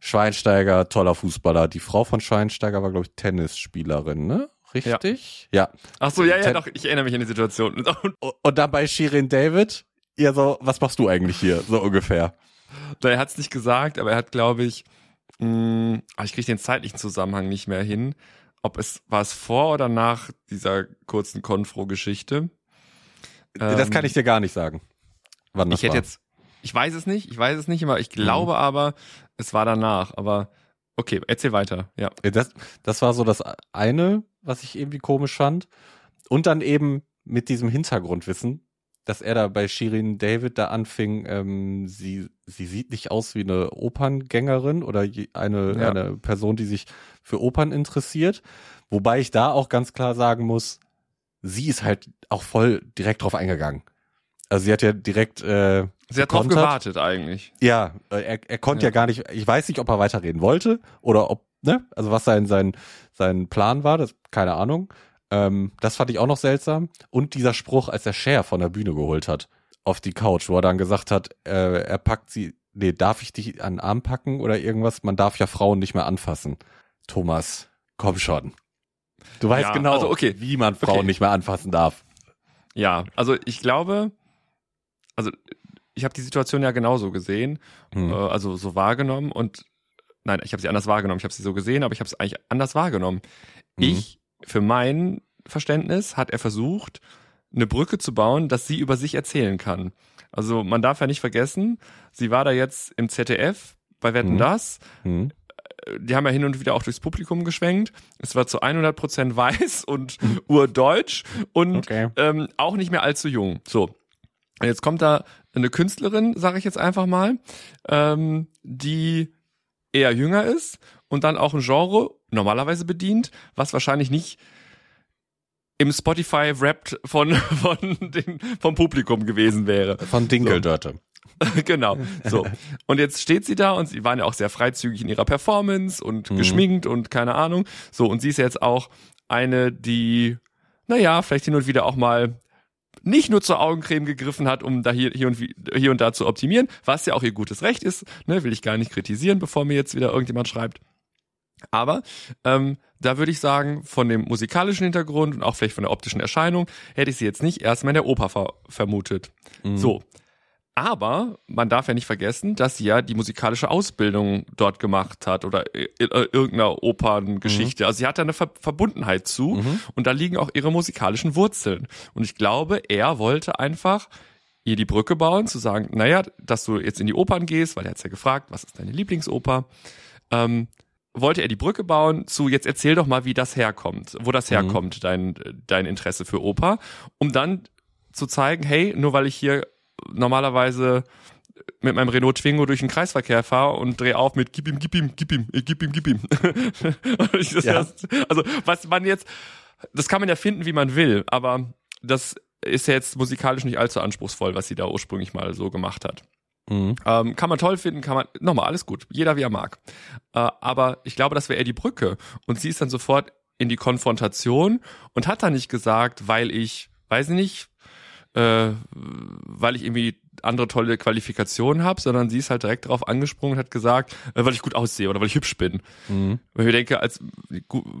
Schweinsteiger, toller Fußballer. Die Frau von Schweinsteiger war, glaube ich, Tennisspielerin, ne? Richtig? ja. Ach so, ja, ja, Ted- doch, ich erinnere mich an die Situation. Und, Und und dann bei Shirin David, ja so, was machst du eigentlich hier, so ungefähr? er hat es nicht gesagt, aber er hat, glaube ich, mh, ah, ich kriege den zeitlichen Zusammenhang nicht mehr hin. Ob es war es vor oder nach dieser kurzen Konfro-Geschichte. das Ähm, kann ich dir gar nicht sagen. Wann das Ich hätte war. jetzt, ich weiß es nicht, ich weiß es nicht, aber ich glaube aber, es war danach. Aber okay, erzähl weiter. Ja. Das, das war so das eine, was ich irgendwie komisch fand. Und dann eben mit diesem Hintergrundwissen, dass er da bei Shirin David da anfing, ähm, sie, sie sieht nicht aus wie eine Operngängerin oder eine, Ja. eine Person, die sich für Opern interessiert. Wobei ich da auch ganz klar sagen muss, sie ist halt auch voll direkt drauf eingegangen. Also sie hat ja direkt äh, Sie hat drauf gewartet eigentlich. Ja, äh, er, er konnte ja. Ja. gar nicht, ich weiß nicht, ob er weiterreden wollte oder ob, ne, also was sein, sein, sein Plan war, das, keine Ahnung. Ähm, das fand ich auch noch seltsam. Und dieser Spruch, als er Cher von der Bühne geholt hat, auf die Couch, wo er dann gesagt hat, äh, er packt sie, nee, darf ich dich an den Arm packen oder irgendwas? Man darf ja Frauen nicht mehr anfassen. Thomas, komm schon. Du weißt Ja, genau, also okay. wie man Frauen Okay. nicht mehr anfassen darf. Ja, also ich glaube, also ich habe die Situation ja genauso gesehen, Hm. äh, also so wahrgenommen und nein, ich habe sie anders wahrgenommen. Ich habe sie so gesehen, aber ich habe es eigentlich anders wahrgenommen. Mhm. Ich, für mein Verständnis, hat er versucht, eine Brücke zu bauen, dass sie über sich erzählen kann. Also man darf ja nicht vergessen, sie war da jetzt im ZDF bei Wetten Mhm. das. Hm. Die haben ja hin und wieder auch durchs Publikum geschwenkt. Es war zu 100% weiß <laughs> und urdeutsch und Okay. ähm, auch nicht mehr allzu jung. So, jetzt kommt da eine Künstlerin, sage ich jetzt einfach mal, ähm, die eher jünger ist und dann auch ein Genre normalerweise bedient, was wahrscheinlich nicht im Spotify Wrapped von, <laughs> von den, vom Publikum gewesen wäre. Von Dinkeldörte. <laughs> genau. So. Und jetzt steht sie da und sie waren ja auch sehr freizügig in ihrer Performance und Mhm. geschminkt und keine Ahnung. So, und sie ist jetzt auch eine, die, naja, vielleicht hin und wieder auch mal nicht nur zur Augencreme gegriffen hat, um da hier, hier, und, hier und da zu optimieren, was ja auch ihr gutes Recht ist, ne, will ich gar nicht kritisieren, bevor mir jetzt wieder irgendjemand schreibt. Aber ähm, da würde ich sagen, von dem musikalischen Hintergrund und auch vielleicht von der optischen Erscheinung hätte ich sie jetzt nicht erstmal in der Oper ver vermutet. Mhm. So. Aber man darf ja nicht vergessen, dass sie ja die musikalische Ausbildung dort gemacht hat oder äh, irgendeiner Operngeschichte. Also sie hat da eine Ver Verbundenheit zu Mhm. und da liegen auch ihre musikalischen Wurzeln. Und ich glaube, er wollte einfach ihr die Brücke bauen, zu sagen, naja, dass du jetzt in die Opern gehst, weil er hat's ja gefragt, was ist deine Lieblingsoper? Ähm, wollte er die Brücke bauen zu, jetzt erzähl doch mal, wie das herkommt, wo das Mhm. herkommt, dein, dein Interesse für Oper, um dann zu zeigen, hey, nur weil ich hier normalerweise mit meinem Renault Twingo durch den Kreisverkehr fahre und drehe auf mit gib ihm, gib ihm, gib ihm, gib ihm, gib ihm. <laughs> ja. also was man jetzt, das kann man ja finden, wie man will, aber das ist ja jetzt musikalisch nicht allzu anspruchsvoll, was sie da ursprünglich mal so gemacht hat. Mhm. Ähm, kann man toll finden, kann man, nochmal, alles gut, jeder wie er mag. Äh, aber ich glaube, das wäre eher die Brücke. Und sie ist dann sofort in die Konfrontation und hat dann nicht gesagt, weil ich, weiß nicht, äh, weil ich irgendwie andere tolle Qualifikationen habe, sondern sie ist halt direkt darauf angesprungen und hat gesagt, äh, weil ich gut aussehe oder weil ich hübsch bin. Mhm. Weil ich denke, als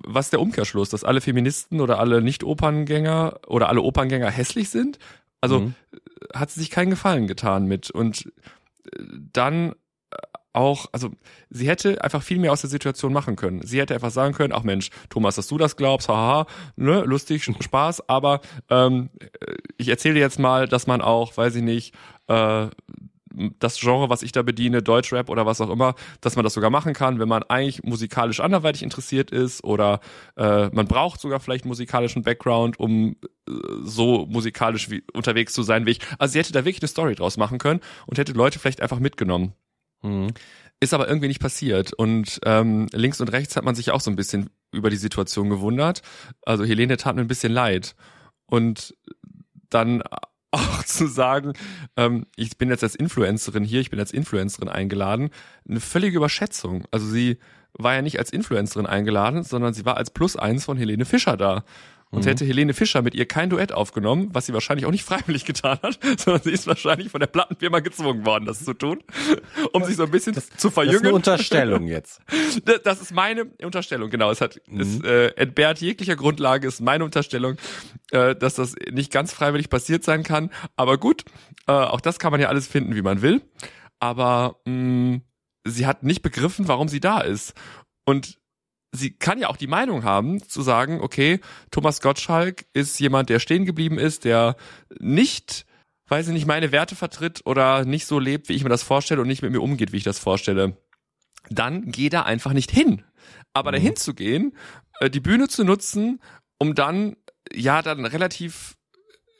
was ist der Umkehrschluss, dass alle Feministen oder alle Nicht-Operngänger oder alle Operngänger hässlich sind? Also mhm. hat sie sich keinen Gefallen getan mit. Und dann auch, also sie hätte einfach viel mehr aus der Situation machen können. Sie hätte einfach sagen können, ach Mensch, Thomas, dass du das glaubst, haha, ne, lustig, Spaß, aber ähm, ich erzähle jetzt mal, dass man auch, weiß ich nicht, äh, das Genre, was ich da bediene, Deutschrap oder was auch immer, dass man das sogar machen kann, wenn man eigentlich musikalisch anderweitig interessiert ist oder äh, man braucht sogar vielleicht musikalischen Background, um äh, so musikalisch wie, unterwegs zu sein wie ich. Also sie hätte da wirklich eine Story draus machen können und hätte Leute vielleicht einfach mitgenommen. Mhm. Ist aber irgendwie nicht passiert. Und ähm, links und rechts hat man sich auch so ein bisschen über die Situation gewundert. Also Helene tat mir ein bisschen leid. Und dann <laughs> auch zu sagen, ähm, ich bin jetzt als Influencerin hier, ich bin als Influencerin eingeladen, eine völlige Überschätzung. Also sie war ja nicht als Influencerin eingeladen, sondern sie war als Plus eins von Helene Fischer da. Und mhm. hätte Helene Fischer mit ihr kein Duett aufgenommen, was sie wahrscheinlich auch nicht <laughs> freiwillig getan hat, sondern sie ist wahrscheinlich von der Plattenfirma gezwungen worden, das zu tun, <laughs> um sich so ein bisschen das, zu verjüngen. Das ist eine Unterstellung <laughs> jetzt. Das ist meine Unterstellung, genau. Es hat, mhm. es äh, entbehrt jeglicher Grundlage, ist meine Unterstellung, äh, dass das nicht ganz freiwillig passiert sein kann. Aber gut, äh, auch das kann man ja alles finden, wie man will. Aber mh, mm, sie hat nicht begriffen, warum sie da ist. Und sie kann ja auch die Meinung haben, zu sagen, okay, Thomas Gottschalk ist jemand, der stehen geblieben ist, der nicht, weiß ich nicht, meine Werte vertritt oder nicht so lebt, wie ich mir das vorstelle und nicht mit mir umgeht, wie ich das vorstelle. Dann geh da einfach nicht hin. Aber mhm. dahin zu gehen, äh, die Bühne zu nutzen, um dann, ja, dann relativ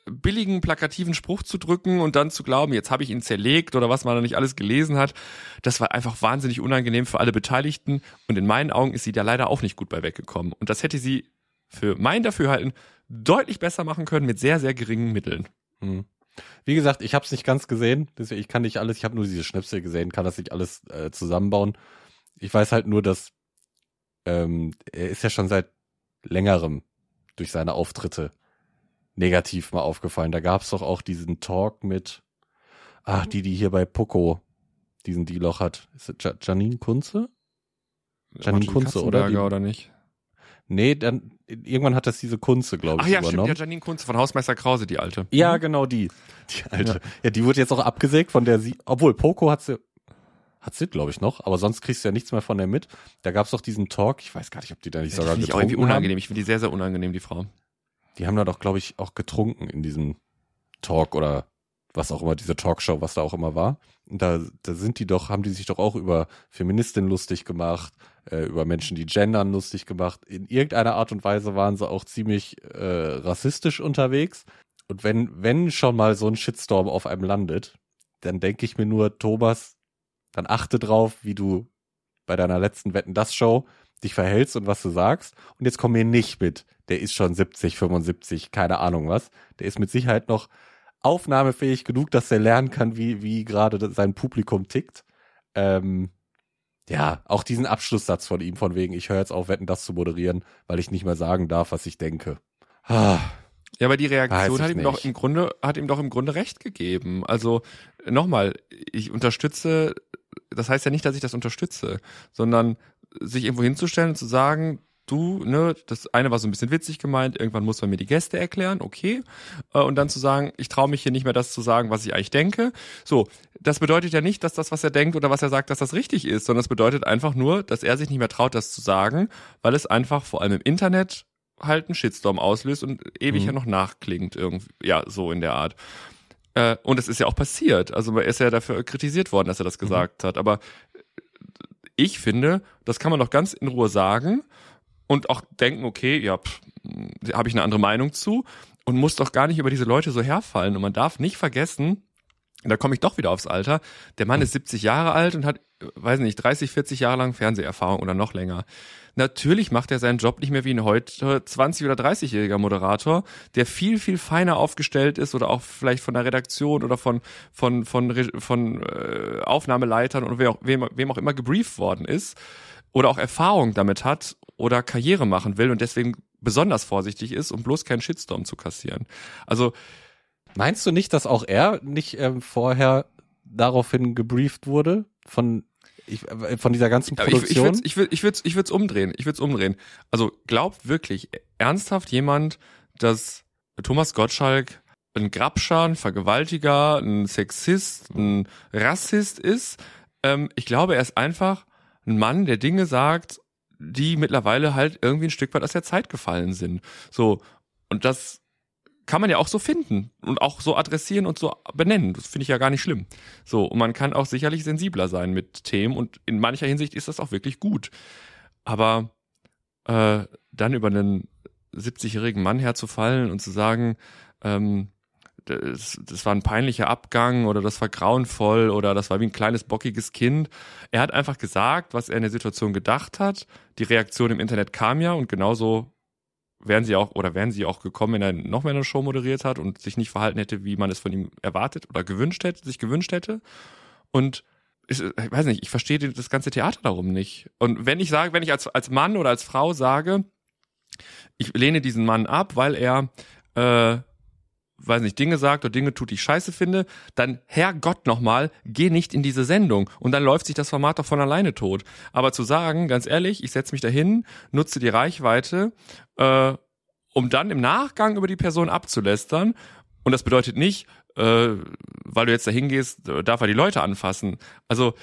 billigen, plakativen Spruch zu drücken und dann zu glauben, jetzt habe ich ihn zerlegt oder was man da nicht alles gelesen hat, das war einfach wahnsinnig unangenehm für alle Beteiligten und in meinen Augen ist sie da leider auch nicht gut bei weggekommen. Und das hätte sie für mein Dafürhalten deutlich besser machen können mit sehr, sehr geringen Mitteln. Hm. Wie gesagt, ich habe es nicht ganz gesehen, deswegen ich kann nicht alles, ich habe nur diese Schnipsel gesehen, kann das nicht alles äh, zusammenbauen. Ich weiß halt nur, dass ähm, er ist ja schon seit längerem durch seine Auftritte negativ mal aufgefallen. Da gab es doch auch diesen Talk mit, ach, die, die hier bei Poco diesen Deal hat. Ist ja Janine Kunze? Janine Kunze, oder? Die, oder nicht? Nee, dann irgendwann hat das diese Kunze, glaube ich, Ach ja, übernommen. stimmt, ja, Janine Kunze von Hausmeister Krause, die alte. Ja, mhm. genau die. Die alte. Ja. ja, die wurde jetzt auch abgesägt von der sie, obwohl Poco hat sie hat sie, glaube ich, noch, aber sonst kriegst du ja nichts mehr von der mit. Da gab es doch diesen Talk, ich weiß gar nicht, ob die da nicht ja, sogar getrunken auch irgendwie unangenehm. Haben. Ich finde die sehr, sehr unangenehm, die Frau. Die haben da doch, glaube ich, auch getrunken in diesem Talk oder was auch immer, diese Talkshow, was da auch immer war. Und da, da sind die doch, haben die sich doch auch über Feministinnen lustig gemacht, äh, über Menschen, die gendern lustig gemacht. In irgendeiner Art und Weise waren sie auch ziemlich äh, rassistisch unterwegs. Und wenn, wenn schon mal so ein Shitstorm auf einem landet, dann denke ich mir nur, Thomas, dann achte drauf, wie du bei deiner letzten Wetten das Show dich verhältst und was du sagst. Und jetzt komm mir nicht mit, der ist schon 70, 75, keine Ahnung was. Der ist mit Sicherheit noch aufnahmefähig genug, dass er lernen kann, wie, wie gerade sein Publikum tickt. Ähm, ja, auch diesen Abschlusssatz von ihm, von wegen, ich höre jetzt auf, Wetten, das zu moderieren, weil ich nicht mehr sagen darf, was ich denke. Ah. Ja, aber die Reaktion hat ihm nicht. doch im Grunde, hat ihm doch im Grunde recht gegeben. Also, nochmal, ich unterstütze, das heißt ja nicht, dass ich das unterstütze, sondern sich irgendwo hinzustellen und zu sagen, du, ne, das eine war so ein bisschen witzig gemeint, irgendwann muss man mir die Gäste erklären, okay. Äh, und dann zu sagen, ich traue mich hier nicht mehr das zu sagen, was ich eigentlich denke. So, das bedeutet ja nicht, dass das, was er denkt oder was er sagt, dass das richtig ist, sondern es bedeutet einfach nur, dass er sich nicht mehr traut, das zu sagen, weil es einfach vor allem im Internet halt einen Shitstorm auslöst und ewig mhm. ja noch nachklingt, irgendwie, ja, so in der Art. Äh, und es ist ja auch passiert. Also er ist ja dafür kritisiert worden, dass er das mhm. gesagt mhm. hat. Aber ich finde, das kann man doch ganz in Ruhe sagen und auch denken, okay, ja, habe ich eine andere Meinung zu und muss doch gar nicht über diese Leute so herfallen. Und man darf nicht vergessen, da komme ich doch wieder aufs Alter. Der Mann ist 70 Jahre alt und hat, weiß nicht, 30, 40 Jahre lang Fernseherfahrung oder noch länger. Natürlich macht er seinen Job nicht mehr wie ein heute 20 oder 30-jähriger Moderator, der viel viel feiner aufgestellt ist oder auch vielleicht von der Redaktion oder von von von von, von äh, Aufnahmeleitern oder wem auch, wem, wem auch immer gebrieft worden ist oder auch Erfahrung damit hat oder Karriere machen will und deswegen besonders vorsichtig ist, um bloß keinen Shitstorm zu kassieren. Also Meinst du nicht, dass auch er nicht ähm, vorher daraufhin gebrieft wurde von ich, äh, von dieser ganzen Produktion? Ich, ich würde ich würd, ich würd's umdrehen. Ich würde umdrehen. Also glaubt wirklich ernsthaft jemand, dass Thomas Gottschalk ein Grabscher, ein Vergewaltiger, ein Sexist, ein Rassist ist? Ähm, ich glaube, er ist einfach ein Mann, der Dinge sagt, die mittlerweile halt irgendwie ein Stück weit aus der Zeit gefallen sind. So. Und das kann man ja auch so finden und auch so adressieren und so benennen. Das finde ich ja gar nicht schlimm. So, und man kann auch sicherlich sensibler sein mit Themen und in mancher Hinsicht ist das auch wirklich gut. Aber äh, dann über einen 70-jährigen Mann herzufallen und zu sagen, ähm, das, das war ein peinlicher Abgang oder das war grauenvoll oder das war wie ein kleines bockiges Kind. Er hat einfach gesagt, was er in der Situation gedacht hat. Die Reaktion im Internet kam ja und genauso wären sie auch oder wären sie auch gekommen, wenn er noch mehr eine Show moderiert hat und sich nicht verhalten hätte, wie man es von ihm erwartet oder gewünscht hätte, sich gewünscht hätte. Und ich, weiß nicht, ich verstehe das ganze Theater darum nicht. Und wenn ich sage, wenn ich als, als Mann oder als Frau sage, ich lehne diesen Mann ab, weil er äh, weiß nicht, Dinge sagt oder Dinge tut, die ich scheiße finde, dann Herrgott nochmal, geh nicht in diese Sendung. Und dann läuft sich das Format doch von alleine tot. Aber zu sagen, ganz ehrlich, ich setze mich dahin, nutze die Reichweite, äh, um dann im Nachgang über die Person abzulästern. Und das bedeutet nicht, äh, weil du jetzt dahin gehst, darf er die Leute anfassen. Also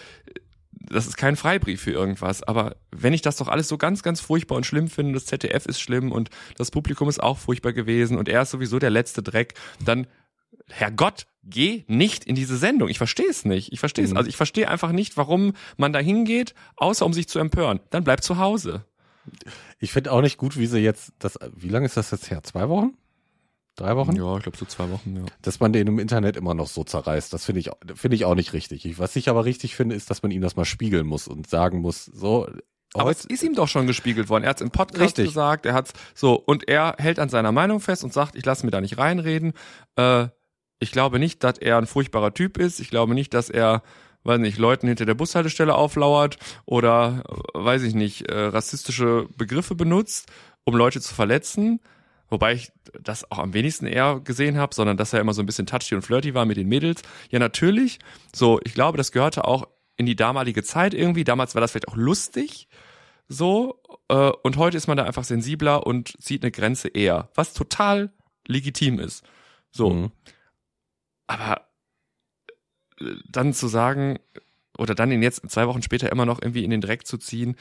das ist kein Freibrief für irgendwas, aber wenn ich das doch alles so ganz, ganz furchtbar und schlimm finde, das ZDF ist schlimm und das Publikum ist auch furchtbar gewesen und er ist sowieso der letzte Dreck, dann, Herrgott, geh nicht in diese Sendung. Ich verstehe es nicht. Ich verstehe es. Mhm. Also ich verstehe einfach nicht, warum man da hingeht, außer um sich zu empören. Dann bleib zu Hause. Ich finde auch nicht gut, wie sie jetzt, das, wie lange ist das jetzt her? Zwei Wochen? Drei Wochen? Ja, ich glaube so zwei Wochen, ja. Dass man den im Internet immer noch so zerreißt, das finde ich, finde ich auch nicht richtig. Was ich aber richtig finde, ist, dass man ihm das mal spiegeln muss und sagen muss, so. Aber es ist ihm doch schon gespiegelt worden. Er hat es im Podcast richtig. gesagt, er hat's so, und er hält an seiner Meinung fest und sagt, ich lasse mir da nicht reinreden. Äh, ich glaube nicht, dass er ein furchtbarer Typ ist. Ich glaube nicht, dass er, weiß nicht, Leuten hinter der Bushaltestelle auflauert oder, weiß ich nicht, äh, rassistische Begriffe benutzt, um Leute zu verletzen Wobei ich das auch am wenigsten eher gesehen habe, sondern dass er immer so ein bisschen touchy und flirty war mit den Mädels. Ja, natürlich. So, ich glaube, das gehörte auch in die damalige Zeit irgendwie. Damals war das vielleicht auch lustig. So. Äh, und heute ist man da einfach sensibler und zieht eine Grenze eher. Was total legitim ist. So. Mhm. Aber äh, dann zu sagen, oder dann ihn jetzt zwei Wochen später immer noch irgendwie in den Dreck zu ziehen,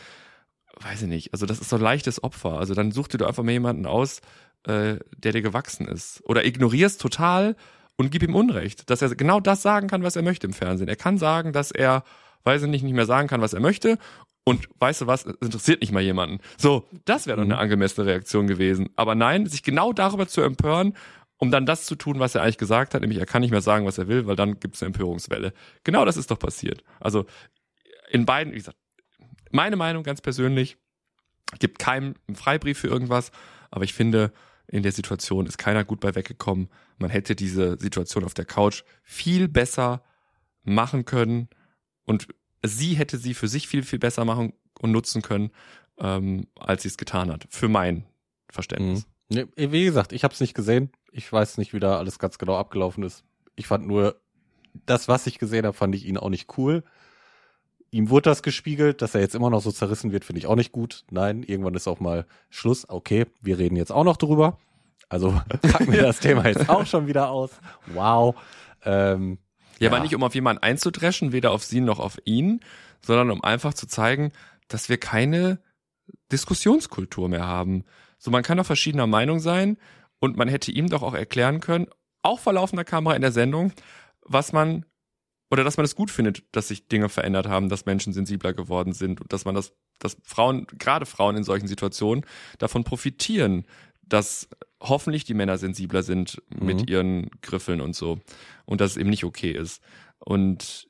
weiß ich nicht. Also das ist so ein leichtes Opfer. Also dann such dir doch einfach mal jemanden aus, äh, der dir gewachsen ist. Oder ignorierst total und gib ihm Unrecht, dass er genau das sagen kann, was er möchte im Fernsehen. Er kann sagen, dass er, weiß ich nicht, nicht mehr sagen kann, was er möchte. Und weißt du was, es interessiert nicht mal jemanden. So, das wäre doch eine mhm. angemessene Reaktion gewesen. Aber nein, sich genau darüber zu empören, um dann das zu tun, was er eigentlich gesagt hat, nämlich er kann nicht mehr sagen, was er will, weil dann gibt es eine Empörungswelle. Genau das ist doch passiert. Also in beiden, wie gesagt, meine Meinung ganz persönlich, gibt keinem einen Freibrief für irgendwas, aber ich finde, in der Situation ist keiner gut bei weggekommen. Man hätte diese Situation auf der Couch viel besser machen können und sie hätte sie für sich viel, viel besser machen und nutzen können, ähm, als sie es getan hat. Für mein Verständnis. Mhm. Wie gesagt, ich habe es nicht gesehen. Ich weiß nicht, wie da alles ganz genau abgelaufen ist. Ich fand nur, das, was ich gesehen habe, fand ich ihn auch nicht cool. Ihm wurde das gespiegelt, dass er jetzt immer noch so zerrissen wird, finde ich auch nicht gut. Nein, irgendwann ist auch mal Schluss. Okay, wir reden jetzt auch noch drüber. Also <laughs> packen wir das Thema jetzt auch schon wieder aus. Wow. Ähm, ja, ja, aber nicht um auf jemanden einzudreschen, weder auf sie noch auf ihn, sondern um einfach zu zeigen, dass wir keine Diskussionskultur mehr haben. So, man kann doch verschiedener Meinung sein und man hätte ihm doch auch erklären können, auch vor laufender Kamera in der Sendung, was man oder dass man es gut findet, dass sich Dinge verändert haben, dass Menschen sensibler geworden sind und dass man das, dass Frauen, gerade Frauen in solchen Situationen davon profitieren, dass hoffentlich die Männer sensibler sind mit Mhm. ihren Griffeln und so. Und dass es eben nicht okay ist. Und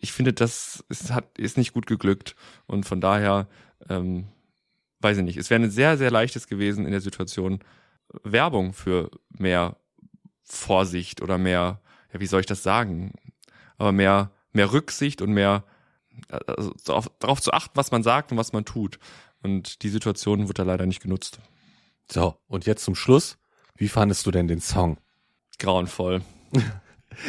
ich finde, das ist, hat, ist nicht gut geglückt. Und von daher, ähm, weiß ich nicht, es wäre ein sehr, sehr leichtes gewesen in der Situation, Werbung für mehr Vorsicht oder mehr, ja, wie soll ich das sagen? Aber mehr, mehr Rücksicht und mehr also darauf, zu achten, was man sagt und was man tut. Und die Situation wird da leider nicht genutzt. So, und jetzt zum Schluss. Wie fandest du denn den Song? Grauenvoll. <laughs>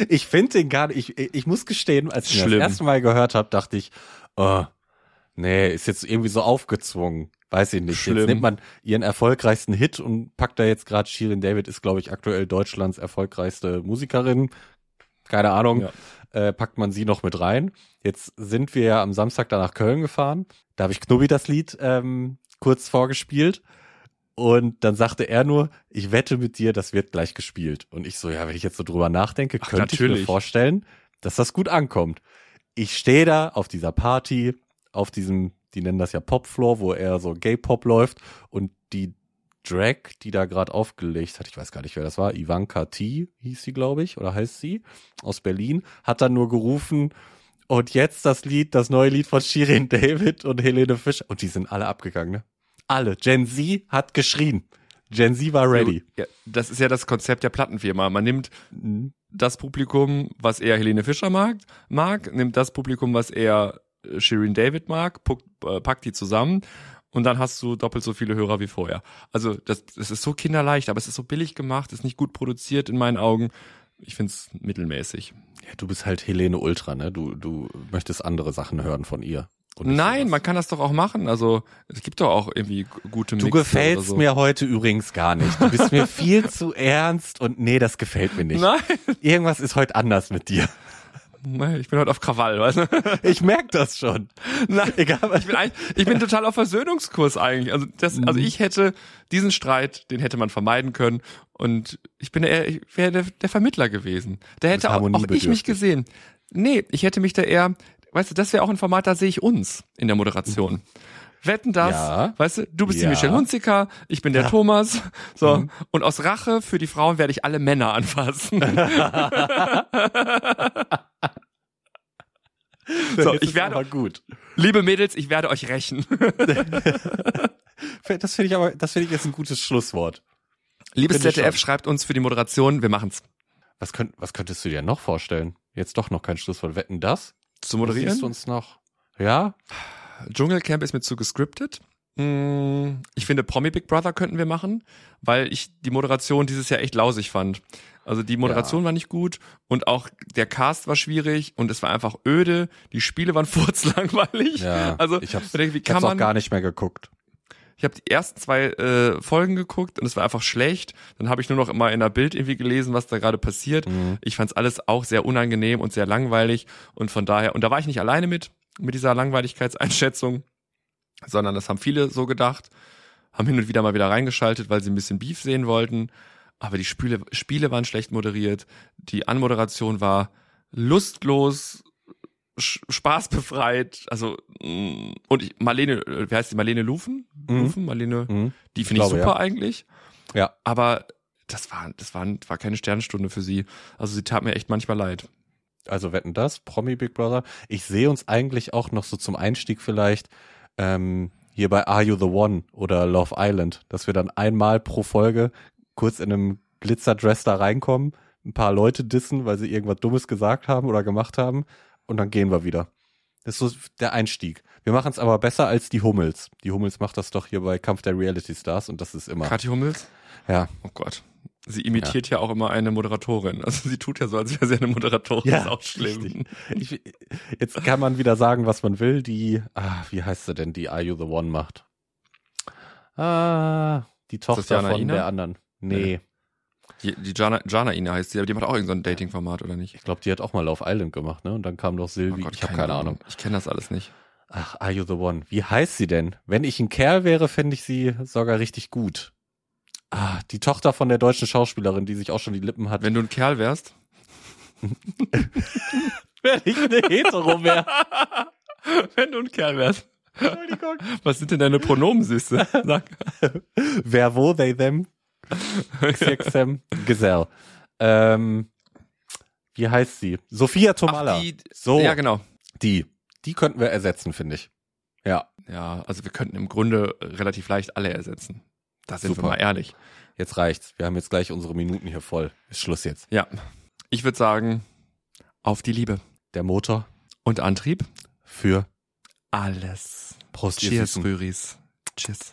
Ich finde den gar nicht, ich, ich muss gestehen, als ich ihn Schlimm. das erste Mal gehört habe, dachte ich, oh, nee, ist jetzt irgendwie so aufgezwungen. Weiß ich nicht. Schlimm. Jetzt nimmt man ihren erfolgreichsten Hit und packt da jetzt gerade Shirin David ist, glaube ich, aktuell Deutschlands erfolgreichste Musikerin. Keine Ahnung. Ja. Äh, packt man sie noch mit rein. Jetzt sind wir ja am Samstag da nach Köln gefahren. Da habe ich Knubbi das Lied ähm, kurz vorgespielt. Und dann sagte er nur, ich wette mit dir, das wird gleich gespielt. Und ich so, ja, wenn ich jetzt so drüber nachdenke, Ach, könnte ich mir natürlich. vorstellen, dass das gut ankommt. Ich stehe da auf dieser Party, auf diesem, die nennen das ja Popfloor, wo eher so Gay-Pop läuft und die Drag, die da gerade aufgelegt hat, ich weiß gar nicht, wer das war, Ivanka T hieß sie, glaube ich, oder heißt sie, aus Berlin, hat dann nur gerufen, und jetzt das Lied, das neue Lied von Shirin David und Helene Fischer. Und die sind alle abgegangen, ne? Alle. Gen Z hat geschrien. Gen Z war ready. Ja, das ist ja das Konzept der Plattenfirma. Man nimmt Mhm. das Publikum, was eher Helene Fischer mag, mag, nimmt das Publikum, was eher äh, Shirin David mag, äh, packt die zusammen und dann hast du doppelt so viele Hörer wie vorher. Also das, das ist so kinderleicht, aber es ist so billig gemacht, ist nicht gut produziert in meinen Augen. Ich find's mittelmäßig. Ja, du bist halt Helene Ultra, ne? Du, du möchtest andere Sachen hören von ihr. Nein, sowas. man kann das doch auch machen. Also es gibt doch auch irgendwie gute Du Mixe gefällst so. mir heute übrigens gar nicht. Du bist mir <laughs> viel zu ernst und nee, das gefällt mir nicht. Nein, Irgendwas ist heute anders mit dir. Ich bin heute auf Krawall, weißt du? <laughs> Ich merk das schon. Nein, Egal, ich bin, eigentlich, ich bin total auf Versöhnungskurs eigentlich. Also das, also Mhm. ich hätte diesen Streit, den hätte man vermeiden können. Und ich bin eher, ich wäre der, der Vermittler gewesen. Da hätte auch, auch ich mich gesehen. Nee, ich hätte mich da eher, weißt du, das wäre auch ein Format, da sehe ich uns in der Moderation. Wetten das, Ja. weißt du, du bist Ja. die Michelle Hunziker, ich bin der Ja. Mhm. Thomas, so, und aus Rache für die Frauen werde ich alle Männer anfassen. <laughs> <laughs> <laughs> So, ich werde- gut. Liebe Mädels, ich werde euch rächen. <laughs> Das finde ich aber, das finde ich jetzt ein gutes Schlusswort. Liebes Finde ZDF, schreibt uns für die Moderation, wir machen's. Was, könnt, was könntest du dir noch vorstellen? Jetzt doch noch kein Schlusswort. Wetten das? Zu Was siehst du moderieren? uns noch? Ja? Dschungelcamp ist mir zu gescriptet. Mm, Ich finde, Promi Big Brother könnten wir machen, weil ich die Moderation dieses Jahr echt lausig fand. Also die Moderation war nicht gut und auch der Cast war schwierig und es war einfach öde. Die Spiele waren <laughs> furzlangweilig. Ja. Also ich hab's, denke, wie kann hab's auch man? gar nicht mehr geguckt. Ich habe die ersten zwei äh, Folgen geguckt und es war einfach schlecht. Dann habe ich nur noch immer in der Bild irgendwie gelesen, was da gerade passiert. Mhm. Ich fand's alles auch sehr unangenehm und sehr langweilig und von daher und da war ich nicht alleine mit mit dieser Langweiligkeitseinschätzung, sondern das haben viele so gedacht, haben hin und wieder mal wieder reingeschaltet, weil sie ein bisschen Beef sehen wollten. Aber die Spiele, Spiele waren schlecht moderiert, die Anmoderation war lustlos, spaßbefreit, also mm, und ich, Marlene, äh, wie heißt die Marlene Lufen? Mhm. Lufen, Marlene, Mhm. die finde ich glaube, super eigentlich, Ja. aber das war, das war, war keine Sternstunde für sie. Also sie tat mir echt manchmal leid. Also wetten das, Promi Big Brother. Ich sehe uns eigentlich auch noch so zum Einstieg vielleicht ähm, hier bei Are You the One oder Love Island, dass wir dann einmal pro Folge kurz in einem Glitzerdress da reinkommen, ein paar Leute dissen, weil sie irgendwas Dummes gesagt haben oder gemacht haben und dann gehen wir wieder. Das ist so der Einstieg. Wir machen es aber besser als die Hummels. Die Hummels macht das doch hier bei Kampf der Reality Stars und das ist immer. Kathi Hummels? Ja. Oh Gott. Sie imitiert ja. auch immer eine Moderatorin. Also sie tut ja so, als wäre sie eine Moderatorin. Ja, ist auch schlimm. Ich, jetzt kann man wieder sagen, was man will. Die, ah, wie heißt sie denn, die Are You the One macht? Ah, die Tochter von Ina? der anderen. Nee, Die, die Jana, Jana Ina heißt sie, aber die macht auch irgendein so Dating-Format, oder nicht? ich glaube, die hat auch mal Love Island gemacht, ne? Und dann kam noch Silvi. Oh Gott, ich habe keine Ahnung. Ich kenne das alles nicht. Ach, Are You the One? Wie heißt sie denn? Wenn ich ein Kerl wäre, fände ich sie sogar richtig gut. Ah, die Tochter von der deutschen Schauspielerin, die sich auch schon die Lippen hat. Wenn du ein Kerl wärst. <laughs> Wenn ich eine Hetero wäre. <laughs> Wenn du ein Kerl wärst. Entschuldigung. Was sind denn deine Pronomen, Süße? <laughs> Sag. Wer, wo, they, them. <laughs> Xixem Gesell. Ähm, wie heißt sie? Sophia Tomala. Ach, die, so, Ja, genau. die. Die könnten wir ersetzen, finde ich. Ja, Ja, also wir könnten im Grunde relativ leicht alle ersetzen. Da sind Super. wir mal ehrlich. jetzt reicht's. Wir haben jetzt gleich unsere Minuten hier voll. Ist Schluss jetzt. Ja. Ich würde sagen, auf die Liebe. Der Motor Und Antrieb? für Alles. Prost, Cheers. Rüris. Cheers.